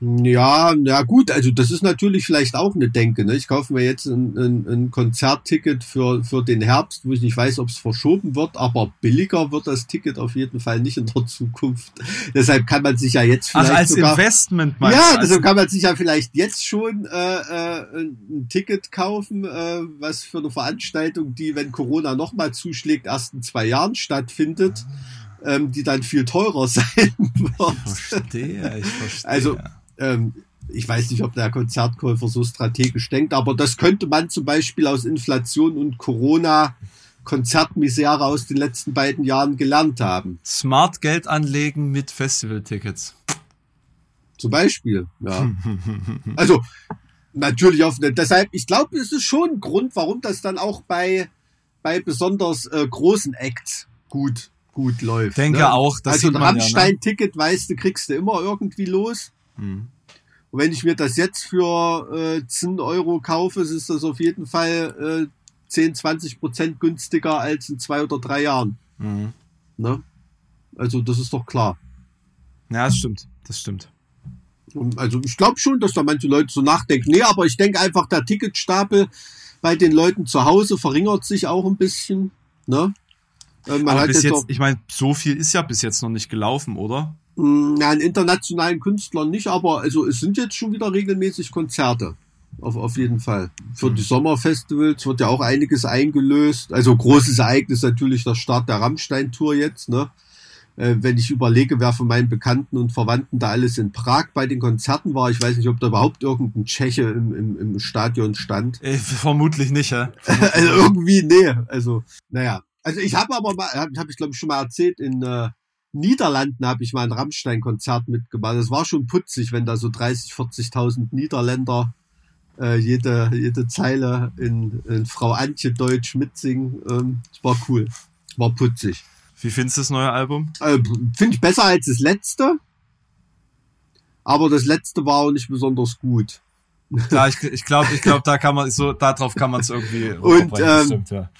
Ja, ja gut, also das ist natürlich vielleicht auch eine Denke. Ne? Ich kaufe mir jetzt ein, ein, ein Konzertticket für, für den Herbst, wo ich nicht weiß, ob es verschoben wird, aber billiger wird das Ticket auf jeden Fall nicht in der Zukunft. Deshalb kann man sich ja jetzt Ach, vielleicht als sogar, Investment meinst ja, deshalb kann man sich ja vielleicht jetzt schon äh, äh, ein Ticket kaufen, äh, was für eine Veranstaltung, die, wenn Corona nochmal zuschlägt, erst in zwei Jahren stattfindet, ähm, die dann viel teurer sein wird. Verstehe, ich verstehe. Also, ähm, ich weiß nicht, ob der Konzertkäufer so strategisch denkt, aber das könnte man zum Beispiel aus Inflation und Corona Konzertmisere aus den letzten beiden Jahren gelernt haben. Smart Geld anlegen mit Festivaltickets. Zum Beispiel, ja. Also, natürlich auf eine, deshalb, ich glaube, es ist schon ein Grund, warum das dann auch bei, bei besonders äh, großen Acts gut, gut läuft. Denke ne? auch, das also ein man ja, ne? Rammstein-Ticket, weißt du, kriegst du immer irgendwie los. Hm. Und wenn ich mir das jetzt für äh, 10 Euro kaufe, ist das auf jeden Fall äh, 10, 20 Prozent günstiger als in zwei oder drei Jahren. Mhm. Ne? Also das ist doch klar. Ja, das stimmt. Das stimmt. Und Also ich glaube schon, dass da manche Leute so nachdenken. Nee, aber ich denke einfach, der Ticketstapel bei den Leuten zu Hause verringert sich auch ein bisschen. Ne? Äh, Man Aber hat bis jetzt, jetzt, ich meine, so viel ist ja bis jetzt noch nicht gelaufen, oder? Ja, an internationalen Künstlern nicht, aber also es sind jetzt schon wieder regelmäßig Konzerte. Auf, auf jeden Fall. Für die Sommerfestivals wird ja auch einiges eingelöst. Also großes Ereignis natürlich der Start der Rammstein-Tour jetzt, ne? Äh, wenn ich überlege, wer von meinen Bekannten und Verwandten da alles in Prag bei den Konzerten war, ich weiß nicht, ob da überhaupt irgendein Tscheche im, im, im Stadion stand. Äh, vermutlich nicht, hä? also irgendwie, nee. Also, naja. Also ich habe aber mal, habe hab ich glaube ich schon mal erzählt, in äh, Niederlanden habe ich mal ein Rammstein-Konzert mitgemacht. Das war schon putzig, wenn da so 30, 40.000 Niederländer äh, jede, jede Zeile in, in Frau Antje Deutsch mitsingen. Ähm, das war cool. War putzig. Wie findest du das neue Album? Äh, Finde ich besser als das letzte. Aber das letzte war auch nicht besonders gut. Ja, ich, ich glaube, ich glaub, da kann man so, darauf kann man es irgendwie Und, ähm, stimmt, ja.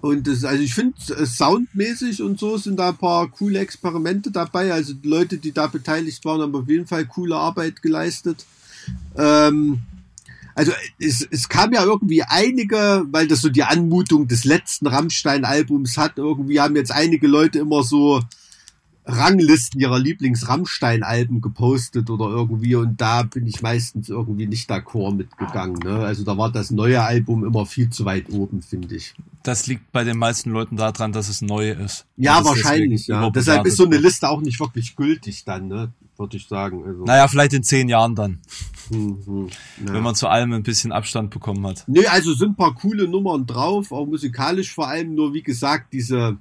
Und das, also ich finde, äh, soundmäßig und so sind da ein paar coole Experimente dabei. Also die Leute, die da beteiligt waren, haben auf jeden Fall coole Arbeit geleistet. Ähm, also es, es kam ja irgendwie einige, weil das so die Anmutung des letzten Rammstein-Albums hat, irgendwie haben jetzt einige Leute immer so Ranglisten ihrer Lieblings-Rammstein-Alben gepostet oder irgendwie und da bin ich meistens irgendwie nicht d'accord mitgegangen. Ne? Also da war das neue Album immer viel zu weit oben, finde ich. Das liegt bei den meisten Leuten daran, dass es neu ist. Ja, wahrscheinlich, ja. Deshalb ist so eine Liste auch nicht wirklich gültig dann, ne? würde ich sagen. Also. Naja, vielleicht in zehn Jahren dann. Hm, hm, ja. Wenn man zu allem ein bisschen Abstand bekommen hat. Nee, also sind ein paar coole Nummern drauf, auch musikalisch vor allem, nur wie gesagt, diese,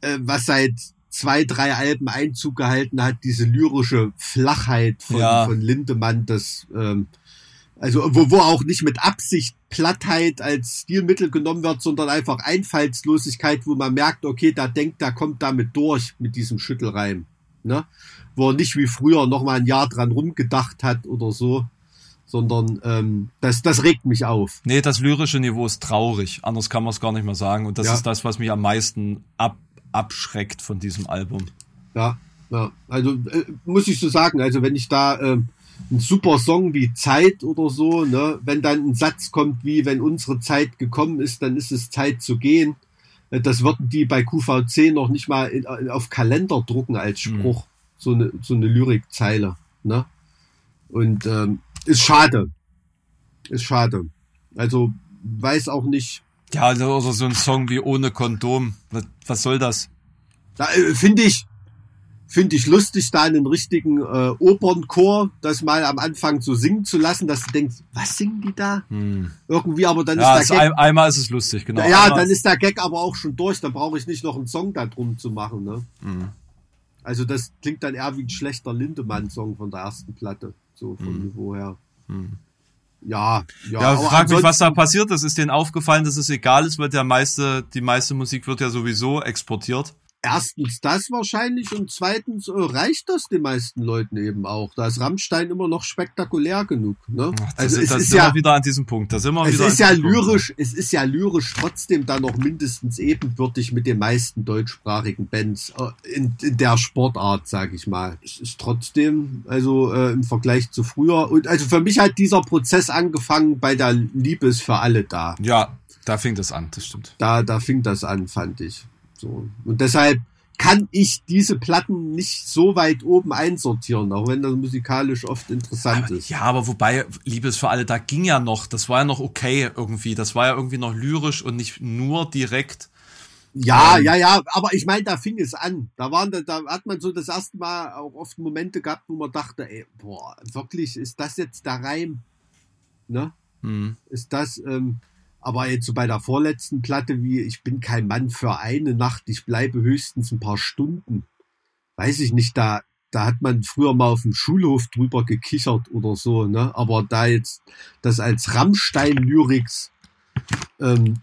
äh, was seit zwei, drei Alben Einzug gehalten hat, diese lyrische Flachheit von, ja. von Lindemann, das, ähm, also wo, wo auch nicht mit Absicht Plattheit als Stilmittel genommen wird, sondern einfach Einfallslosigkeit, wo man merkt, okay, da denkt, da kommt damit durch mit diesem Schüttelreim. Ne? Wo er nicht wie früher noch mal ein Jahr dran rumgedacht hat oder so, sondern ähm, das, das regt mich auf. Nee, das lyrische Niveau ist traurig, anders kann man es gar nicht mehr sagen. Und das ja. ist das, was mich am meisten ab abschreckt von diesem Album. Ja, ja. Also äh, muss ich so sagen, also wenn ich da äh, ein super Song wie Zeit oder so, ne, wenn dann ein Satz kommt wie, wenn unsere Zeit gekommen ist, dann ist es Zeit zu gehen. Äh, das würden die bei QVC noch nicht mal in, äh, auf Kalender drucken als mhm. Spruch. Mhm. So eine, so eine Lyrikzeile. Ne? Und ähm, ist schade. Ist schade. Also weiß auch nicht, ja, also, oder so ein Song wie Ohne Kondom. Was, was soll das? Äh, Finde ich, finde ich lustig, da einen richtigen äh, Opernchor, das mal am Anfang so singen zu lassen, dass du denkst, was singen die da? Hm. Irgendwie, aber dann ja, ist der Gag. Ein, einmal ist es lustig, genau. Ja, einmal dann ist der Gag aber auch schon durch, dann brauche ich nicht noch einen Song da drum zu machen. Ne? Hm. Also das klingt dann eher wie ein schlechter Lindemann-Song von der ersten Platte, so vom hm. Niveau her. Hm. Ja, ja. Ja, frag mich, was da passiert ist. Ist denen aufgefallen, dass es egal ist, weil der meiste, die meiste Musik wird ja sowieso exportiert erstens das wahrscheinlich und zweitens äh, reicht das den meisten Leuten eben auch. Da ist Rammstein immer noch spektakulär genug. Ne? Ach, also ist, es ist ja wieder an diesem Punkt. Da sind wir es wieder ist ja lyrisch. Punkt. Es ist ja lyrisch trotzdem dann noch mindestens ebenbürtig mit den meisten deutschsprachigen Bands äh, in, in der Sportart, sage ich mal. Es ist trotzdem also äh, im Vergleich zu früher und also für mich hat dieser Prozess angefangen bei der Liebe ist für alle da. Ja, da fing das an. Das stimmt. Da da fing das an, fand ich. So. Und deshalb kann ich diese Platten nicht so weit oben einsortieren, auch wenn das musikalisch oft interessant aber, ist. Ja, aber wobei, Liebes für alle, da ging ja noch, das war ja noch okay irgendwie, das war ja irgendwie noch lyrisch und nicht nur direkt. Ja, ähm, ja, ja, aber ich meine, da fing es an. Da waren, da hat man so das erste Mal auch oft Momente gehabt, wo man dachte, ey, boah, wirklich, ist das jetzt der Reim? Ne? Hm. Ist das, ähm, aber jetzt so bei der vorletzten Platte, wie ich bin kein Mann für eine Nacht, ich bleibe höchstens ein paar Stunden. Weiß ich nicht, da, da hat man früher mal auf dem Schulhof drüber gekichert oder so, ne? Aber da jetzt das als Rammstein-Lyrics ähm,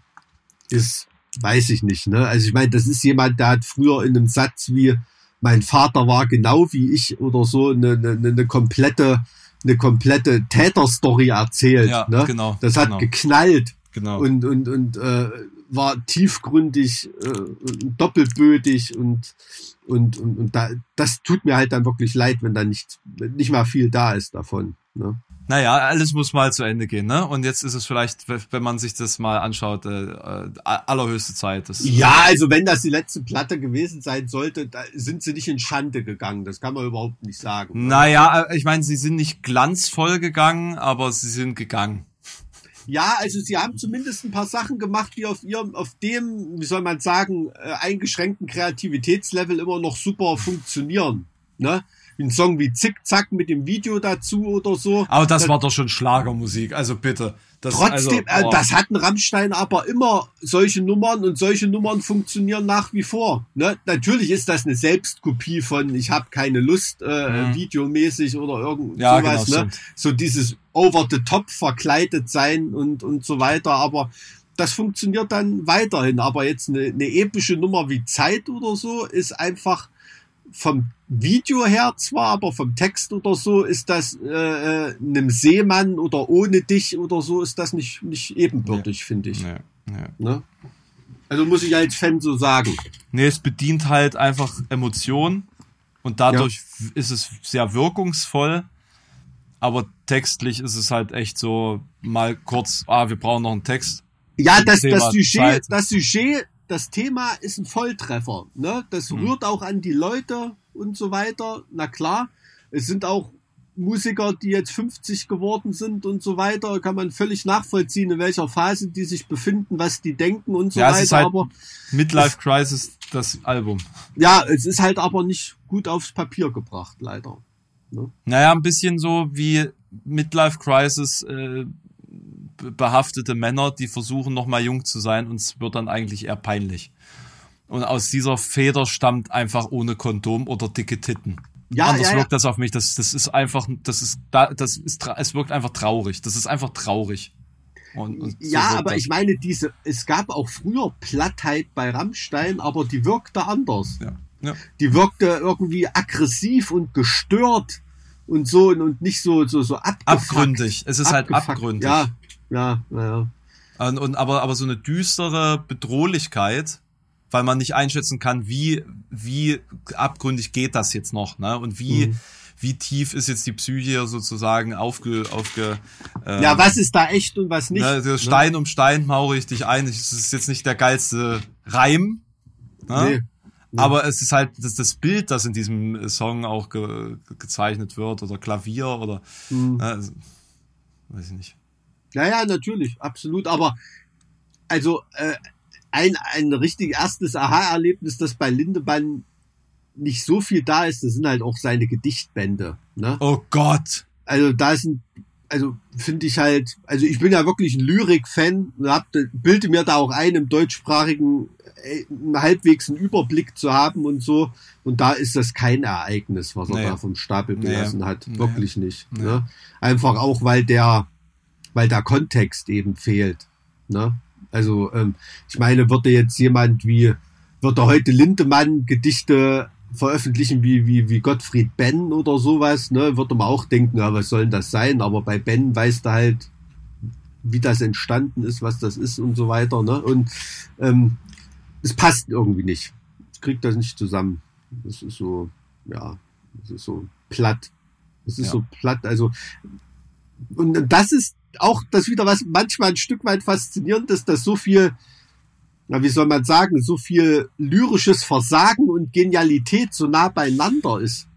ist, weiß ich nicht, ne? Also ich meine, das ist jemand, der hat früher in einem Satz wie mein Vater war genau wie ich oder so eine, eine, eine komplette eine komplette Täterstory erzählt. Ja, ne? genau. Das hat genau. geknallt. Genau. Und, und, und äh, war tiefgründig, äh, doppelbödig und, und, und, und da, das tut mir halt dann wirklich leid, wenn da nicht, nicht mal viel da ist davon. Ne? Naja, alles muss mal zu Ende gehen, ne? Und jetzt ist es vielleicht, wenn man sich das mal anschaut, äh, äh allerhöchste Zeit. Das, ja, also wenn das die letzte Platte gewesen sein sollte, da sind sie nicht in Schande gegangen. Das kann man überhaupt nicht sagen. Naja, äh, ich meine, sie sind nicht glanzvoll gegangen, aber sie sind gegangen. Ja, also sie haben zumindest ein paar Sachen gemacht, die auf ihrem, auf dem, wie soll man sagen, äh, eingeschränkten Kreativitätslevel immer noch super funktionieren. Ne? ein Song wie Zickzack mit dem Video dazu oder so. Aber das, das war doch schon Schlagermusik, also bitte. Das, trotzdem, also, äh, das hatten Rammstein aber immer solche Nummern und solche Nummern funktionieren nach wie vor. Ne? Natürlich ist das eine Selbstkopie von Ich habe keine Lust, äh, mhm. videomäßig oder irgend ja, sowas. Genau, ne? So dieses over the top verkleidet sein und, und so weiter. Aber das funktioniert dann weiterhin. Aber jetzt eine, eine epische Nummer wie Zeit oder so ist einfach vom Video her zwar, aber vom Text oder so ist das äh, äh, einem Seemann oder ohne dich oder so ist das nicht, nicht ebenbürtig, ja. finde ich. Ja. Ja. Ne? Also muss ich als Fan so sagen. Nee, es bedient halt einfach Emotionen und dadurch ist es sehr wirkungsvoll. Aber textlich ist es halt echt so mal kurz, ah, wir brauchen noch einen Text. Ja, das, das Sujet, das Sujet das Thema ist ein Volltreffer. Ne? Das Mhm. rührt auch an die Leute und so weiter. Na klar, es sind auch Musiker, die jetzt 50 geworden sind und so weiter, kann man völlig nachvollziehen, in welcher Phase die sich befinden, was die denken und so Ja, es weiter. ist halt- aber Midlife Crisis, das Album. ja, es ist halt aber nicht gut aufs Papier gebracht, leider. Naja, ein bisschen so wie Midlife Crisis äh, be- behaftete Männer, die versuchen noch mal jung zu sein und es wird dann eigentlich eher peinlich. Und aus dieser Feder stammt einfach ohne Kondom oder dicke Titten. Ja, Anders ja, ja. wirkt das auf mich. Das, das ist einfach, das ist, da- das ist, es wirkt einfach traurig. Das ist einfach traurig. Und, und so ja, aber das. ich meine, diese, es gab auch früher Plattheit bei Rammstein, aber die wirkte anders. Ja, ja. Die wirkte irgendwie aggressiv und gestört und so und, nicht so, so, so abgefuckt. Abgründig. Es ist halt Abgefuckt. abgründig. Ja, ja, ja. Und, und aber, aber so eine düstere Bedrohlichkeit, weil man nicht einschätzen kann, wie, wie abgründig geht das jetzt noch, ne? Und wie, Mhm. wie tief ist jetzt die Psyche sozusagen aufge, aufge, ähm, Ja, was ist da echt und was nicht? ne, ne? Stein um Stein maure ich dich ein. Es ist jetzt nicht der geilste Reim, ne? Nee. Aber es ist halt das, das Bild, das in diesem Song auch ge, gezeichnet wird oder Klavier oder, Mhm. ne, also, weiß ich nicht. Ja, ja, natürlich, absolut. Aber also äh, ein, ein richtig erstes Aha-Erlebnis, das bei Lindemann nicht so viel da ist, das sind halt auch seine Gedichtbände. Ne? Oh Gott! Also da sind, also finde ich halt, also ich bin ja wirklich ein Lyrik-Fan und hab, bilde mir da auch ein, im deutschsprachigen äh, halbwegs einen Überblick zu haben und so. Und da ist das kein Ereignis, was er Nee. da vom Stapel gelassen hat. Nee. Wirklich nicht. Nee. Ne? Einfach auch, weil der, weil der Kontext eben fehlt. Ne? Also, ähm, ich meine, würde jetzt jemand wie, würde heute Lindemann Gedichte veröffentlichen wie, wie, wie Gottfried Benn oder sowas, ne, würde man auch denken, ja, was soll denn das sein? Aber bei Ben weißt du halt, wie das entstanden ist, was das ist und so weiter, ne? Und ähm, es passt irgendwie nicht. Ich krieg das nicht zusammen. Das ist so, ja, das ist so platt. Das ist Ja. so platt. Also, und das ist auch das wieder was manchmal ein Stück weit faszinierend ist, dass so viel, na, wie soll man sagen, so viel lyrisches Versagen und Genialität so nah beieinander ist.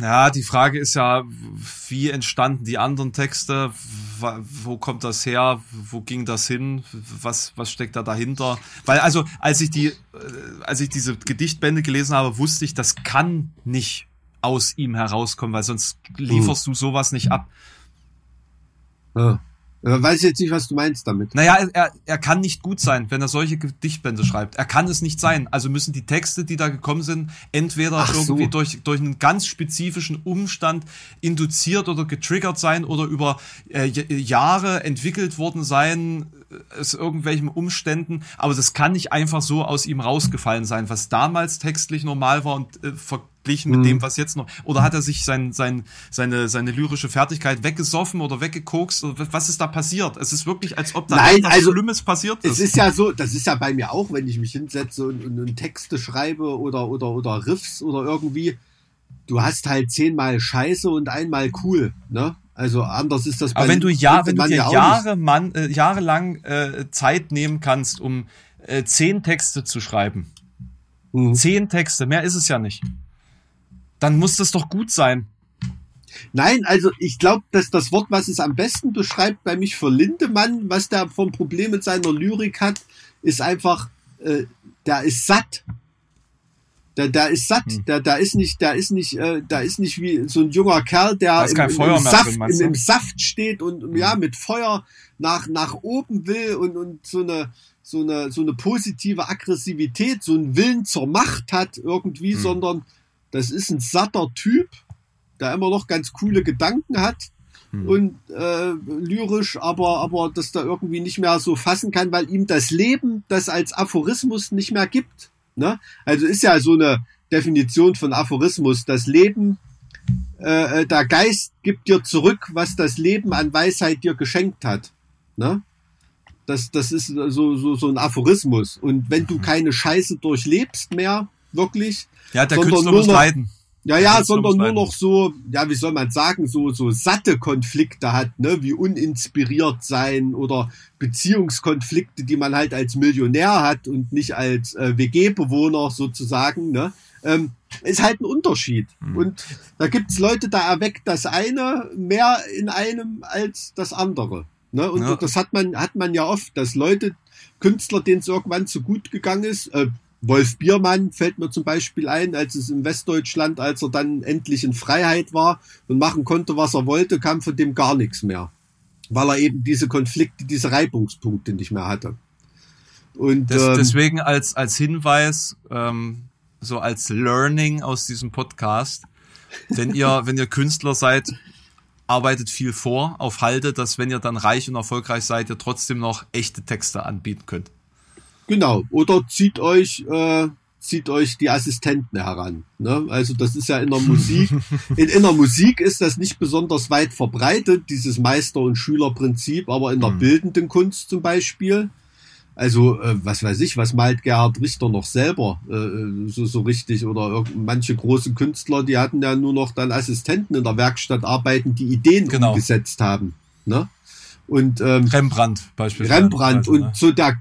Ja, die Frage ist ja, wie entstanden die anderen Texte? Wo kommt das her? Wo ging das hin? Was, was steckt da dahinter? Weil also, als ich die, äh, als ich diese Gedichtbände gelesen habe, wusste ich, das kann nicht aus ihm herauskommen, weil sonst lieferst du sowas nicht ab. Ja. Weiß jetzt nicht, was du meinst damit. Naja, er- er, kann nicht gut sein, wenn er solche Gedichtbände schreibt. Er kann es nicht sein. Also müssen die Texte, die da gekommen sind, entweder Ach so. irgendwie durch, durch einen ganz spezifischen Umstand induziert oder getriggert sein oder über äh, Jahre entwickelt worden sein, äh, aus irgendwelchen Umständen. Aber das kann nicht einfach so aus ihm rausgefallen sein, was damals textlich normal war und äh, verglichen mit Mhm. dem, was jetzt noch. Oder hat er sich sein, sein, seine, seine lyrische Fertigkeit weggesoffen oder weggekokst? Oder was ist da passiert? Es ist wirklich, als ob da Nein, etwas also, Schlimmes passiert ist. Es ist ja so, das ist ja bei mir auch, wenn ich mich hinsetze und, und, und Texte schreibe oder, oder, oder Riffs oder irgendwie. Du hast halt zehnmal Scheiße und einmal cool, ne? Also anders ist das bei Aber wenn du ja, wenn du dir ja Jahre, Mann, äh, jahrelang äh, Zeit nehmen kannst, um äh, zehn Texte zu schreiben. Mhm. zehn Texte, mehr ist es ja nicht, dann muss das doch gut sein. Nein, also ich glaube, dass das Wort, was es am besten beschreibt bei mich für Lindemann, was der vom Problem mit seiner Lyrik hat, ist einfach, äh, der ist satt. Der, der ist satt. Hm. Der, der ist nicht, der ist nicht, äh, der ist nicht wie so ein junger Kerl, der Da Feuer im, mehr Saft, drin, im, im Saft steht und Hm. ja mit Feuer nach nach oben will und und so eine so eine so eine positive Aggressivität, so einen Willen zur Macht hat irgendwie, Hm. sondern das ist ein satter Typ, der immer noch ganz coole Gedanken hat Hm. und äh, lyrisch, aber aber das da irgendwie nicht mehr so fassen kann, weil ihm das Leben das als Aphorismus nicht mehr gibt. Ne? Also ist ja so eine Definition von Aphorismus. Das Leben, äh, äh, der Geist gibt dir zurück, was das Leben an Weisheit dir geschenkt hat. Ne? Das, das ist so, so, so ein Aphorismus. Und wenn du keine Scheiße durchlebst mehr, wirklich, Ja, der Sondern Künstler nur muss noch- leiden. Ja, ja, sondern nur noch so, ja, wie soll man sagen, so, so satte Konflikte hat, ne, wie uninspiriert sein oder Beziehungskonflikte, die man halt als Millionär hat und nicht als äh, WG-Bewohner sozusagen, ne, ähm, ist halt ein Unterschied. Mhm. Und da gibt's Leute, da erweckt das eine mehr in einem als das andere. Ne? Und ja. das hat man, hat man ja oft, dass Leute, Künstler, denen es irgendwann zu gut gegangen ist, äh, Wolf Biermann fällt mir zum Beispiel ein, als es in Westdeutschland, als er dann endlich in Freiheit war und machen konnte, was er wollte, kam von dem gar nichts mehr. Weil er eben diese Konflikte, diese Reibungspunkte nicht mehr hatte. Und Des, ähm, deswegen als, als Hinweis, ähm, so als Learning aus diesem Podcast, wenn ihr, wenn ihr Künstler seid, arbeitet viel vor auf Halde, dass wenn ihr dann reich und erfolgreich seid, ihr trotzdem noch echte Texte anbieten könnt. Genau. Oder zieht euch, äh, zieht euch die Assistenten heran. Ne? Also das ist ja in der Musik. In, in der Musik ist das nicht besonders weit verbreitet, dieses Meister- und Schülerprinzip, aber in der mhm. bildenden Kunst zum Beispiel. Also, äh, was weiß ich, was malt Gerhard Richter noch selber äh, so, so richtig? Oder manche große Künstler, die hatten ja nur noch dann Assistenten in der Werkstatt arbeiten, die Ideen genau. umgesetzt haben. Ne? Und ähm, Rembrandt beispielsweise. Rembrandt also, und ne? so der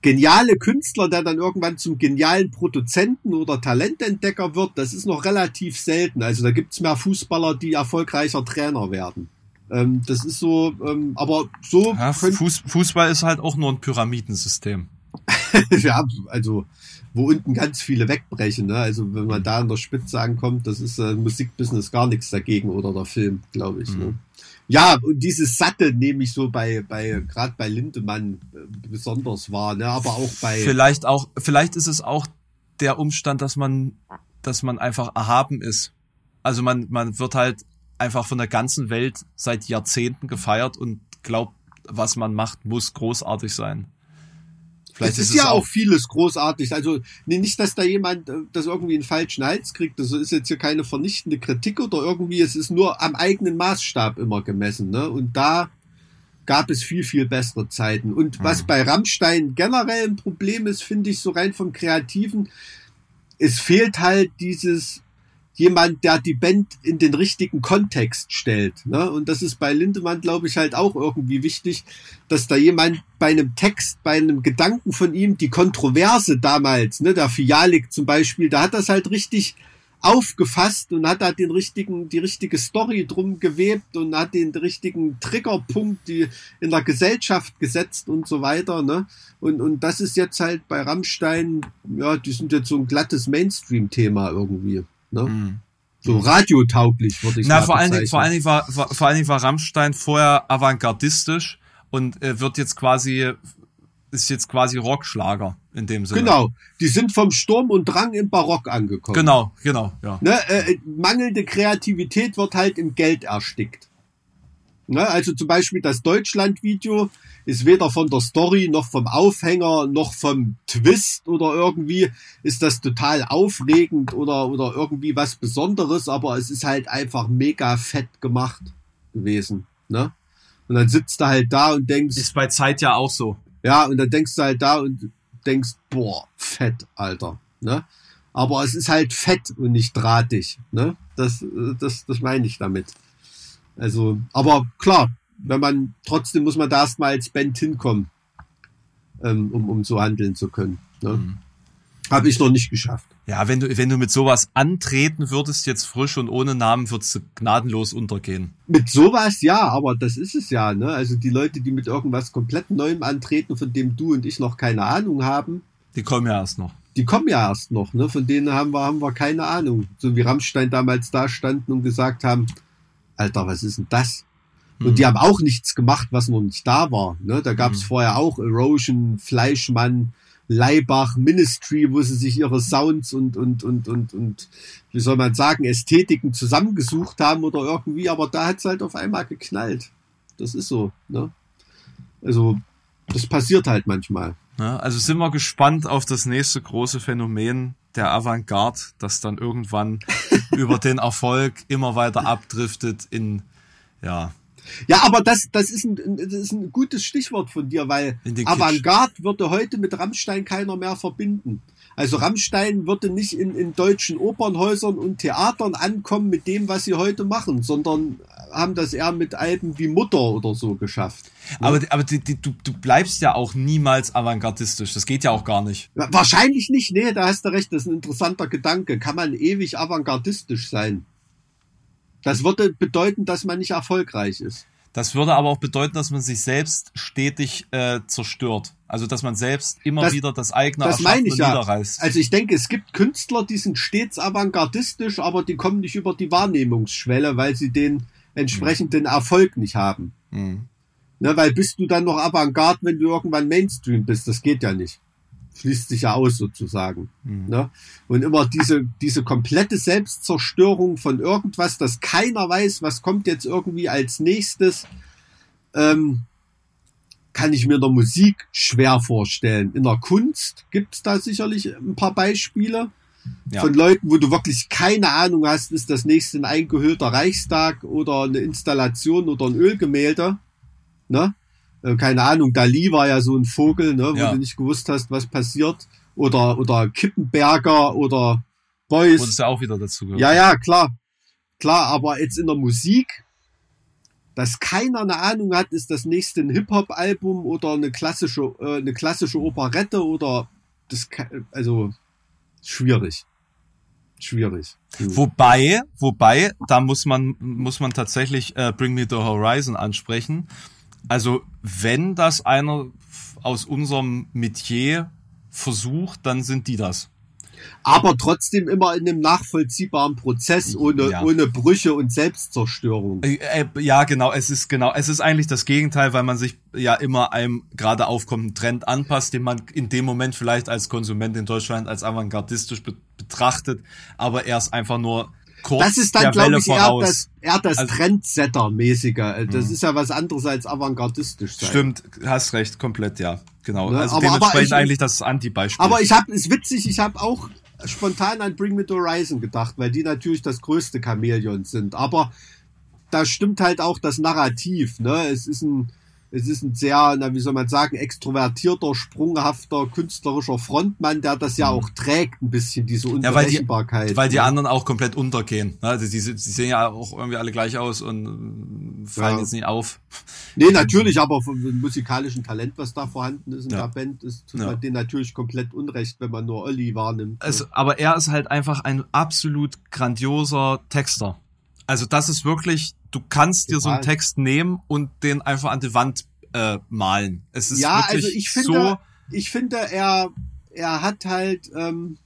geniale Künstler, der dann irgendwann zum genialen Produzenten oder Talententdecker wird, das ist noch relativ selten. Also da gibt's mehr Fußballer, die erfolgreicher Trainer werden. Ähm, das ist so, ähm, aber so. Ja, Fuß, Fußball ist halt auch nur ein Pyramidensystem. ja, also wo unten ganz viele wegbrechen. Ne? Also wenn man da an der Spitze ankommt, das ist äh, Musikbusiness gar nichts dagegen oder der Film, glaube ich. Ne? Mhm. Ne? Ja, und dieses Satte nehme ich so bei, bei gerade bei Lindemann äh, besonders wahr, ne? aber auch bei. Vielleicht auch, vielleicht ist es auch der Umstand, dass man, dass man einfach erhaben ist. Also man, man wird halt einfach von der ganzen Welt seit Jahrzehnten gefeiert und glaubt, was man macht, muss großartig sein. Vielleicht es ist, ist ja auch, vieles großartig. Also nicht, dass da jemand äh, das irgendwie einen falschen Hals kriegt. Das ist jetzt hier keine vernichtende Kritik oder irgendwie. Es ist nur am eigenen Maßstab immer gemessen. Ne? Und da gab es viel, viel bessere Zeiten. Und was mhm. bei Rammstein generell ein Problem ist, finde ich so rein vom Kreativen, es fehlt halt dieses jemand, der die Band in den richtigen Kontext stellt. Ne? Und das ist bei Lindemann, glaube ich, halt auch irgendwie wichtig, dass da jemand bei einem Text, bei einem Gedanken von ihm, die Kontroverse damals, ne, der Fialik zum Beispiel, da hat das halt richtig aufgefasst und hat da den richtigen, die richtige Story drum gewebt und hat den richtigen Triggerpunkt die in der Gesellschaft gesetzt und so weiter, ne? Und, und das ist jetzt halt bei Rammstein, ja, die sind jetzt so ein glattes Mainstream-Thema irgendwie. Ne? Mhm. So radiotauglich, würde ich sagen. Na, vor allen, Dingen, vor, allen Dingen war, war, vor allen Dingen war Rammstein vorher avantgardistisch und äh, wird jetzt quasi, ist jetzt quasi Rockschlager in dem Sinne. Genau. Die sind vom Sturm und Drang im Barock angekommen. Genau, genau, ja. Ne, äh, mangelnde Kreativität wird halt im Geld erstickt. Ne, also zum Beispiel das Deutschland-Video ist weder von der Story noch vom Aufhänger noch vom Twist oder irgendwie ist das total aufregend oder, oder irgendwie was Besonderes, aber es ist halt einfach mega fett gemacht gewesen. Ne? Und dann sitzt du halt da und denkst. Ist bei Zeit ja auch so. Ja, und dann denkst du halt da und denkst, boah, fett, Alter. Ne? Aber es ist halt fett und nicht drahtig. Ne? Das, das, das meine ich damit. Also, aber klar, wenn man, trotzdem muss man da erstmal als Band hinkommen, ähm, um, um so handeln zu können. Ne? Mhm. Habe ich noch nicht geschafft. Ja, wenn du, wenn du mit sowas antreten würdest, jetzt frisch und ohne Namen, würdest du gnadenlos untergehen. Mit sowas ja, aber das ist es ja, ne? Also die Leute, die mit irgendwas komplett Neuem antreten, von dem du und ich noch keine Ahnung haben. Die kommen ja erst noch. Die kommen ja erst noch, ne? Von denen haben wir, haben wir keine Ahnung. So wie Rammstein damals da standen und gesagt haben, Alter, was ist denn das? Und die mhm. haben auch nichts gemacht, was noch nicht da war. Ne? Da gab es mhm. vorher auch Erosion, Fleischmann, Leibach, Ministry, wo sie sich ihre Sounds und, und, und, und, und, wie soll man sagen, Ästhetiken zusammengesucht haben oder irgendwie, aber da hat's halt auf einmal geknallt. Das ist so, ne? Also, das passiert halt manchmal. Ja, also sind wir gespannt auf das nächste große Phänomen der Avantgarde, das dann irgendwann über den Erfolg immer weiter abdriftet in, ja, Ja, aber das, das, ist ein, das ist ein gutes Stichwort von dir, weil. Avantgarde würde heute mit Rammstein keiner mehr verbinden. Also Rammstein würde nicht in, in deutschen Opernhäusern und Theatern ankommen mit dem, was sie heute machen, sondern haben das eher mit Alben wie Mutter oder so geschafft. Aber, aber die, die, du, du bleibst ja auch niemals avantgardistisch. Das geht ja auch gar nicht. Wahrscheinlich nicht, nee, da hast du recht, das ist ein interessanter Gedanke. Kann man ewig avantgardistisch sein? Das würde bedeuten, dass man nicht erfolgreich ist. Das würde aber auch bedeuten, dass man sich selbst stetig äh, zerstört. Also dass man selbst immer Das- wieder das eigene Das meine ich ja. niederreißt. Also ich denke, es gibt Künstler, die sind stets avantgardistisch, aber die kommen nicht über die Wahrnehmungsschwelle, weil sie den entsprechenden Erfolg nicht haben. Mhm. Ne, weil bist du dann noch Avantgarde, wenn du irgendwann Mainstream bist? Das geht ja nicht. Schließt sich ja aus sozusagen. Mhm. Ne? Und immer diese, diese komplette Selbstzerstörung von irgendwas, dass keiner weiß, was kommt jetzt irgendwie als nächstes, ähm, kann ich mir der Musik schwer vorstellen. In der Kunst gibt's da sicherlich ein paar Beispiele Ja. von Leuten, wo du wirklich keine Ahnung hast, ist das nächste ein eingehüllter Reichstag oder eine Installation oder ein Ölgemälde. Ne? Äh, Keine Ahnung, Dali war ja so ein Vogel, ne, wo Ja. du nicht gewusst hast, was passiert. Oder, oder Kippenberger oder Beuys. das ja auch wieder dazu gehört. Ja, ja, klar. Klar, aber jetzt in der Musik, dass keiner eine Ahnung hat, ist das nächste ein Hip-Hop-Album oder eine klassische, äh, eine klassische Operette oder das, also schwierig. Schwierig. Hm. Wobei, wobei, da muss man, muss man tatsächlich äh, Bring Me the Horizon ansprechen. Also, wenn das einer aus unserem Metier versucht, dann sind die das. Aber trotzdem immer in einem nachvollziehbaren Prozess, ohne, Ja. ohne Brüche und Selbstzerstörung. Äh, äh, ja, genau, es ist genau, es ist eigentlich das Gegenteil, weil man sich ja immer einem gerade aufkommenden Trend anpasst, den man in dem Moment vielleicht als Konsument in Deutschland als avantgardistisch be betrachtet, aber er ist einfach nur kurz Das ist dann, glaube ich, eher das, eher das Also- Trendsetter-mäßige. Das Mhm. ist ja was anderes als avantgardistisch sein. Stimmt, hast recht, komplett, ja. Genau. Ne, Also aber- aber dementsprechend ich- eigentlich das Anti-Beispiel. Aber ich habe, ist witzig, ich habe auch spontan an Bring Me the Horizon gedacht, weil die natürlich das größte Chamäleon sind. Aber da stimmt halt auch das Narrativ. Ne? Es ist ein, es ist ein sehr, na, wie soll man sagen, extrovertierter, sprunghafter, künstlerischer Frontmann, der das ja auch trägt, ein bisschen, diese Mhm. Ja, weil die- Unberechenbarkeit. weil die ne? anderen auch komplett untergehen. Ne? Also die, die sehen ja auch irgendwie alle gleich aus und äh, fallen Ja. jetzt nicht auf. Nee, natürlich, aber vom musikalischen Talent, was da vorhanden ist in Ja. der Band, ist tut Ja. man denen natürlich komplett unrecht, wenn man nur Olli wahrnimmt. Also, aber er ist halt einfach ein absolut grandioser Texter. Also das ist wirklich, du kannst dir so einen. Text nehmen und den einfach an die Wand äh, malen. Es ist ja, wirklich also ich finde, so, ich finde, er, er hat halt, ähm,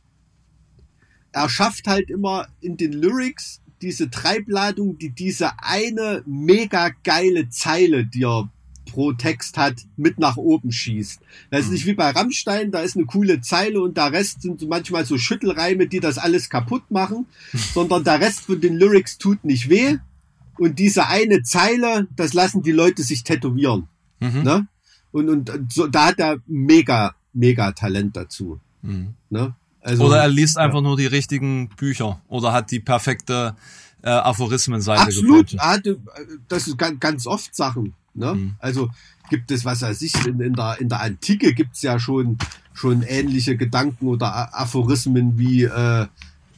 er schafft halt immer in den Lyrics diese Treibladung, die diese eine mega geile Zeile, die er pro Text hat, mit nach oben schießt. Das ist Mhm. nicht wie bei Rammstein, da ist eine coole Zeile und der Rest sind manchmal so Schüttelreime, die das alles kaputt machen, sondern der Rest von den Lyrics tut nicht weh. Und diese eine Zeile, das lassen die Leute sich tätowieren. mhm. Ne? Und, und so, da hat er mega, mega Talent dazu. Mhm. Ne? Also, Oder er liest einfach nur die richtigen Bücher oder hat die perfekte äh, Aphorismenseite absolut, er hatte, das ist ganz, ganz oft Sachen. Ne? Mhm. Also gibt es, was weiß ich, in, in, der, in der Antike gibt's ja schon, schon ähnliche Gedanken oder Aphorismen wie äh,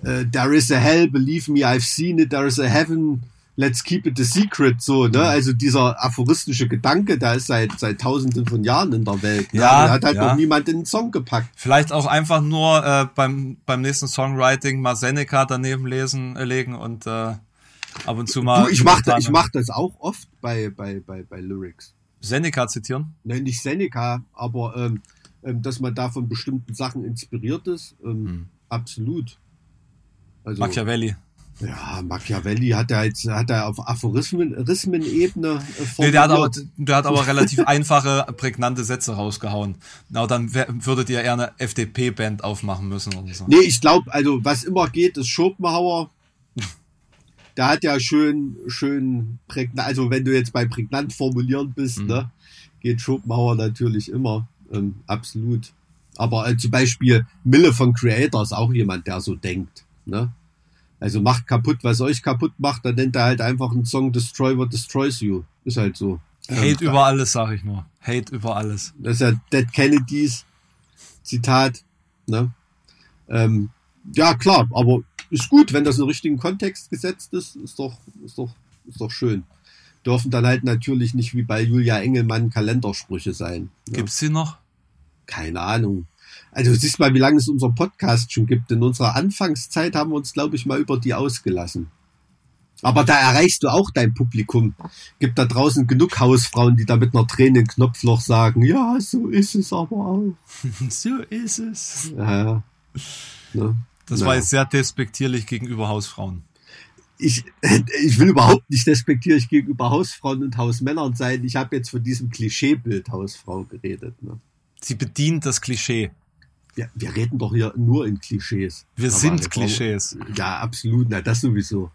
äh, There is a hell, believe me, I've seen it, there is a heaven, let's keep it a secret. So, Mhm. ne? Also dieser aphoristische Gedanke, der ist seit, seit tausenden von Jahren in der Welt. Ne? Ja, der hat halt ja. noch niemand in den Song gepackt. Vielleicht auch einfach nur äh, beim, beim nächsten Songwriting mal Seneca daneben lesen, äh, legen und äh, ab und zu mal. Du, ich mach, spontan ich mach das auch oft bei, bei, bei, bei Lyrics. Seneca zitieren. Nein, nicht Seneca, aber ähm, ähm, dass man da von bestimmten Sachen inspiriert ist, ähm, Hm. absolut. Also, Machiavelli. ja, Machiavelli hat er jetzt, hat er auf Aphorismen-Ebene äh, Nee, der hat aber, der hat aber relativ einfache, prägnante Sätze rausgehauen. Na, dann würdet ihr eher eine FDP-Band aufmachen müssen oder so. Nee, ich glaube, also was immer geht, ist Schopenhauer. Der hat ja schön, schön prägnant, also wenn du jetzt bei prägnant formulieren bist, Mhm. ne, geht Schopenhauer natürlich immer, ähm, absolut. Aber äh, zum Beispiel Mille von Creator ist auch jemand, der so denkt, ne? Also macht kaputt, was euch kaputt macht, dann nennt er halt einfach einen Song Destroy What Destroys You, Ist halt so. Hate über alles, sag ich nur. Hate über alles. Das ist ja Dead Kennedys Zitat. Ne? Ähm, ja, klar, aber ist gut, wenn das in den richtigen Kontext gesetzt ist, ist doch, ist doch, ist doch schön. Dürfen dann halt natürlich nicht wie bei Julia Engelmann Kalendersprüche sein. Ne? Gibt's sie noch? Keine Ahnung. Also du siehst mal, wie lange es unser Podcast schon gibt. In unserer Anfangszeit haben wir uns, glaube ich, mal über die ausgelassen. Aber da erreichst du auch dein Publikum. Gibt da draußen genug Hausfrauen, die da mit einer Träne im Knopfloch sagen, ja, so ist es aber auch. so ist es. Ja, ne? Das Ja. war jetzt sehr despektierlich gegenüber Hausfrauen. ich, ich will überhaupt nicht despektierlich gegenüber Hausfrauen und Hausmännern sein. Ich habe jetzt von diesem Klischeebild Hausfrau geredet. Ne? Sie bedient das Klischee. Wir, wir reden doch hier nur in Klischees. Wir Aber sind eine Frau- Klischees. Ja, absolut. Na, das sowieso.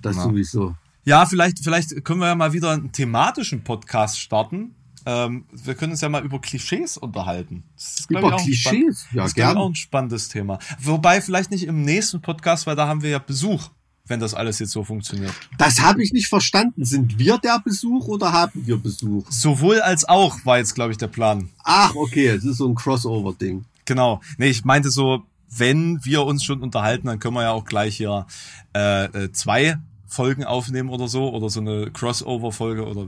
Das Ja. sowieso. Ja, vielleicht, vielleicht können wir ja mal wieder einen thematischen Podcast starten. Ähm, wir können uns ja mal über Klischees unterhalten. Ist, Über Klischees? Ja, das ist, glaub ich, gern. auch ein spannendes Thema. Wobei vielleicht nicht im nächsten Podcast, weil da haben wir ja Besuch, wenn das alles jetzt so funktioniert. Das habe ich nicht verstanden. Sind wir der Besuch oder haben wir Besuch? Sowohl als auch war jetzt, glaube ich, der Plan. Ach, okay, es ist so ein Crossover-Ding. Genau. Nee, ich meinte so, wenn wir uns schon unterhalten, dann können wir ja auch gleich hier äh, äh, zwei Folgen aufnehmen oder so oder so eine Crossover-Folge oder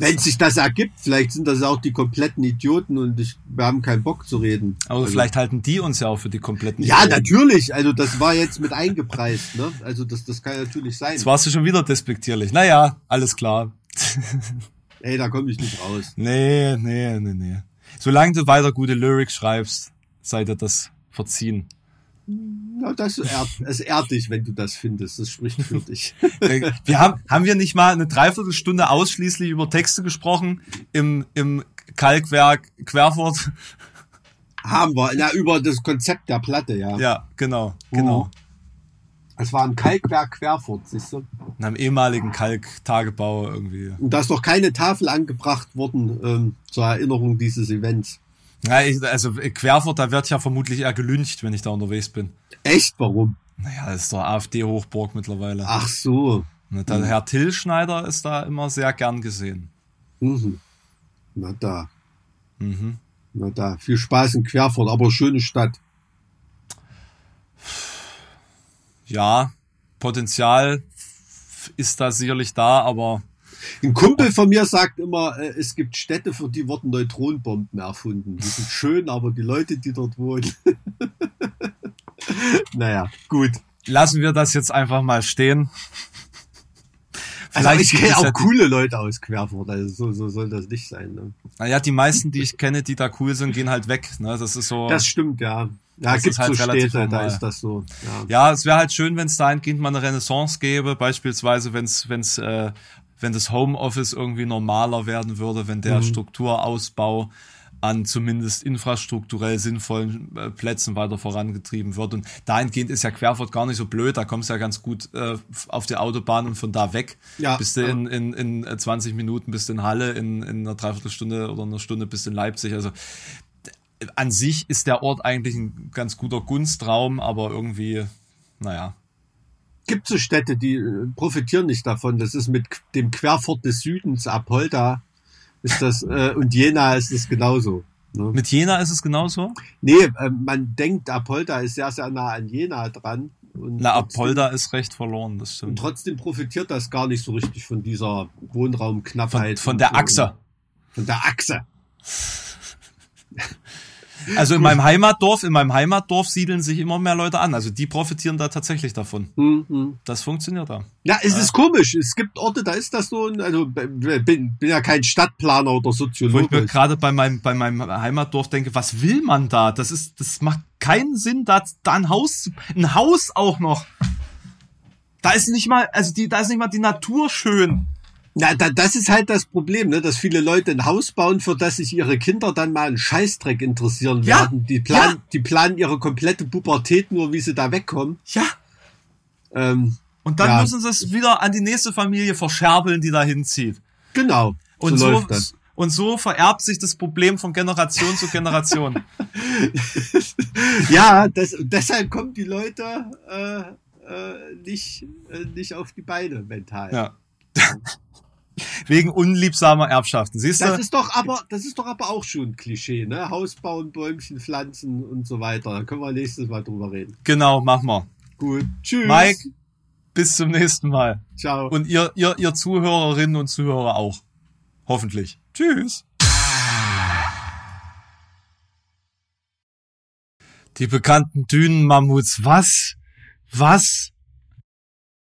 Wenn sich das ergibt, vielleicht sind das auch die kompletten Idioten und ich, wir haben keinen Bock zu reden. aber Also- vielleicht halten die uns ja auch für die kompletten. Ja, Idioten. natürlich. Also das war jetzt mit eingepreist. Ne? Also das, das kann natürlich sein. Jetzt warst du schon wieder despektierlich. Naja, alles klar. Ey, da komme ich nicht raus. Nee, nee, nee, nee. Solange du weiter gute Lyrics schreibst, sei dir das verziehen. Ja, das ehrt, es ehrt dich, wenn du das findest. Das spricht für dich. Äh, Wir haben, haben wir nicht mal eine Dreiviertelstunde ausschließlich über Texte gesprochen im, im Kalkwerk Querfurt? haben wir. Ja, über das Konzept der Platte, ja. Ja, genau, genau. Oh. Es war ein Kalkwerk Querfurt, siehst du? In einem ehemaligen Kalktagebau irgendwie. Und da ist noch keine Tafel angebracht worden ähm, zur Erinnerung dieses Events. Ja, ich, also Querfurt, da wird ja vermutlich eher gelüncht, wenn ich da unterwegs bin. Echt? Warum? Naja, das ist doch AfD-Hochburg mittlerweile. Ach so. Und der Herr Till Schneider ist da immer sehr gern gesehen. Mhm. Na da. Mhm. Na da. Viel Spaß in Querfurt, aber schöne Stadt. Ja, Potenzial ist da sicherlich da, aber Ein Kumpel von mir sagt immer, äh, es gibt Städte, für die wurden Neutronenbomben erfunden. Die sind schön, aber die Leute, die dort wohnen. naja, gut. lassen wir das jetzt einfach mal stehen. Also ich gibt kenne es auch ja coole Leute aus Querfurt, also so, so soll das nicht sein. Ne? Naja, die meisten, die ich kenne, die da cool sind, gehen halt weg. Ne? Das ist so. Das stimmt, ja. Ja, Das gibt ist halt so relativ Städte, da ist das so. Ja. Ja, es wäre halt schön, wenn es dahingehend mal eine Renaissance gäbe, beispielsweise wenn's, wenn's, äh, wenn das Homeoffice irgendwie normaler werden würde, wenn Mhm. der Strukturausbau an zumindest infrastrukturell sinnvollen äh, Plätzen weiter vorangetrieben wird. Und dahingehend ist ja Querfurt gar nicht so blöd, da kommst du ja ganz gut äh, auf die Autobahn und von da weg. Ja, bist du in, in, in 20 Minuten bist in Halle, in, in einer Dreiviertelstunde oder einer Stunde bist in Leipzig. Also an sich ist der Ort eigentlich ein ganz guter Gunstraum, aber irgendwie, naja. Gibt so Städte, die äh, profitieren nicht davon. Das ist mit dem Querfurt des Südens, Apolda, ist das, äh, und Jena ist es genauso. Ne? Mit Jena ist es genauso. Nee, äh, man denkt, Apolda ist sehr, sehr nah an Jena dran. Und Na, trotzdem- Apolda ist recht verloren, das Und stimmt. trotzdem profitiert das gar nicht so richtig von dieser Wohnraumknappheit. Von, von und der. Achse. Von der Achse. Also in meinem Heimatdorf, in meinem Heimatdorf siedeln sich immer mehr Leute an. Also die profitieren da tatsächlich davon. Hm, hm. Das funktioniert da. Ja, es ist komisch. Es gibt Orte, da ist das so. Also bin, bin ja kein Stadtplaner oder Wo ich mir Soziologe. gerade bei meinem, bei meinem Heimatdorf denke, was will man da? Das ist, das macht keinen Sinn, da, da ein Haus, ein Haus auch noch. Da ist nicht mal, also die, da ist nicht mal die Natur schön. Na, da, das ist halt das Problem, ne? dass viele Leute ein Haus bauen, für das sich ihre Kinder dann mal einen Scheißdreck interessieren Ja, werden. Die planen, ja. die planen ihre komplette Pubertät nur, wie sie da wegkommen. Ja. Ähm, Und dann Ja. müssen sie es wieder an die nächste Familie verscherbeln, die da hinzieht. genau. Und so so, und so vererbt sich das Problem von Generation zu Generation. Ja, das, deshalb kommen die Leute äh, äh, nicht, äh, nicht auf die Beine mental. ja. Wegen unliebsamer Erbschaften. Siehst Das du? ist doch aber, das ist doch aber auch schon ein Klischee, ne? Haus bauen, Bäumchen pflanzen und so weiter. Da können wir nächstes Mal drüber reden. Genau, mach mal. Gut. Tschüss. Mike, bis zum nächsten Mal. Ciao. Und ihr, ihr, ihr Zuhörerinnen und Zuhörer auch. Hoffentlich. Tschüss. Die bekannten Dünenmammuts. Was? Was?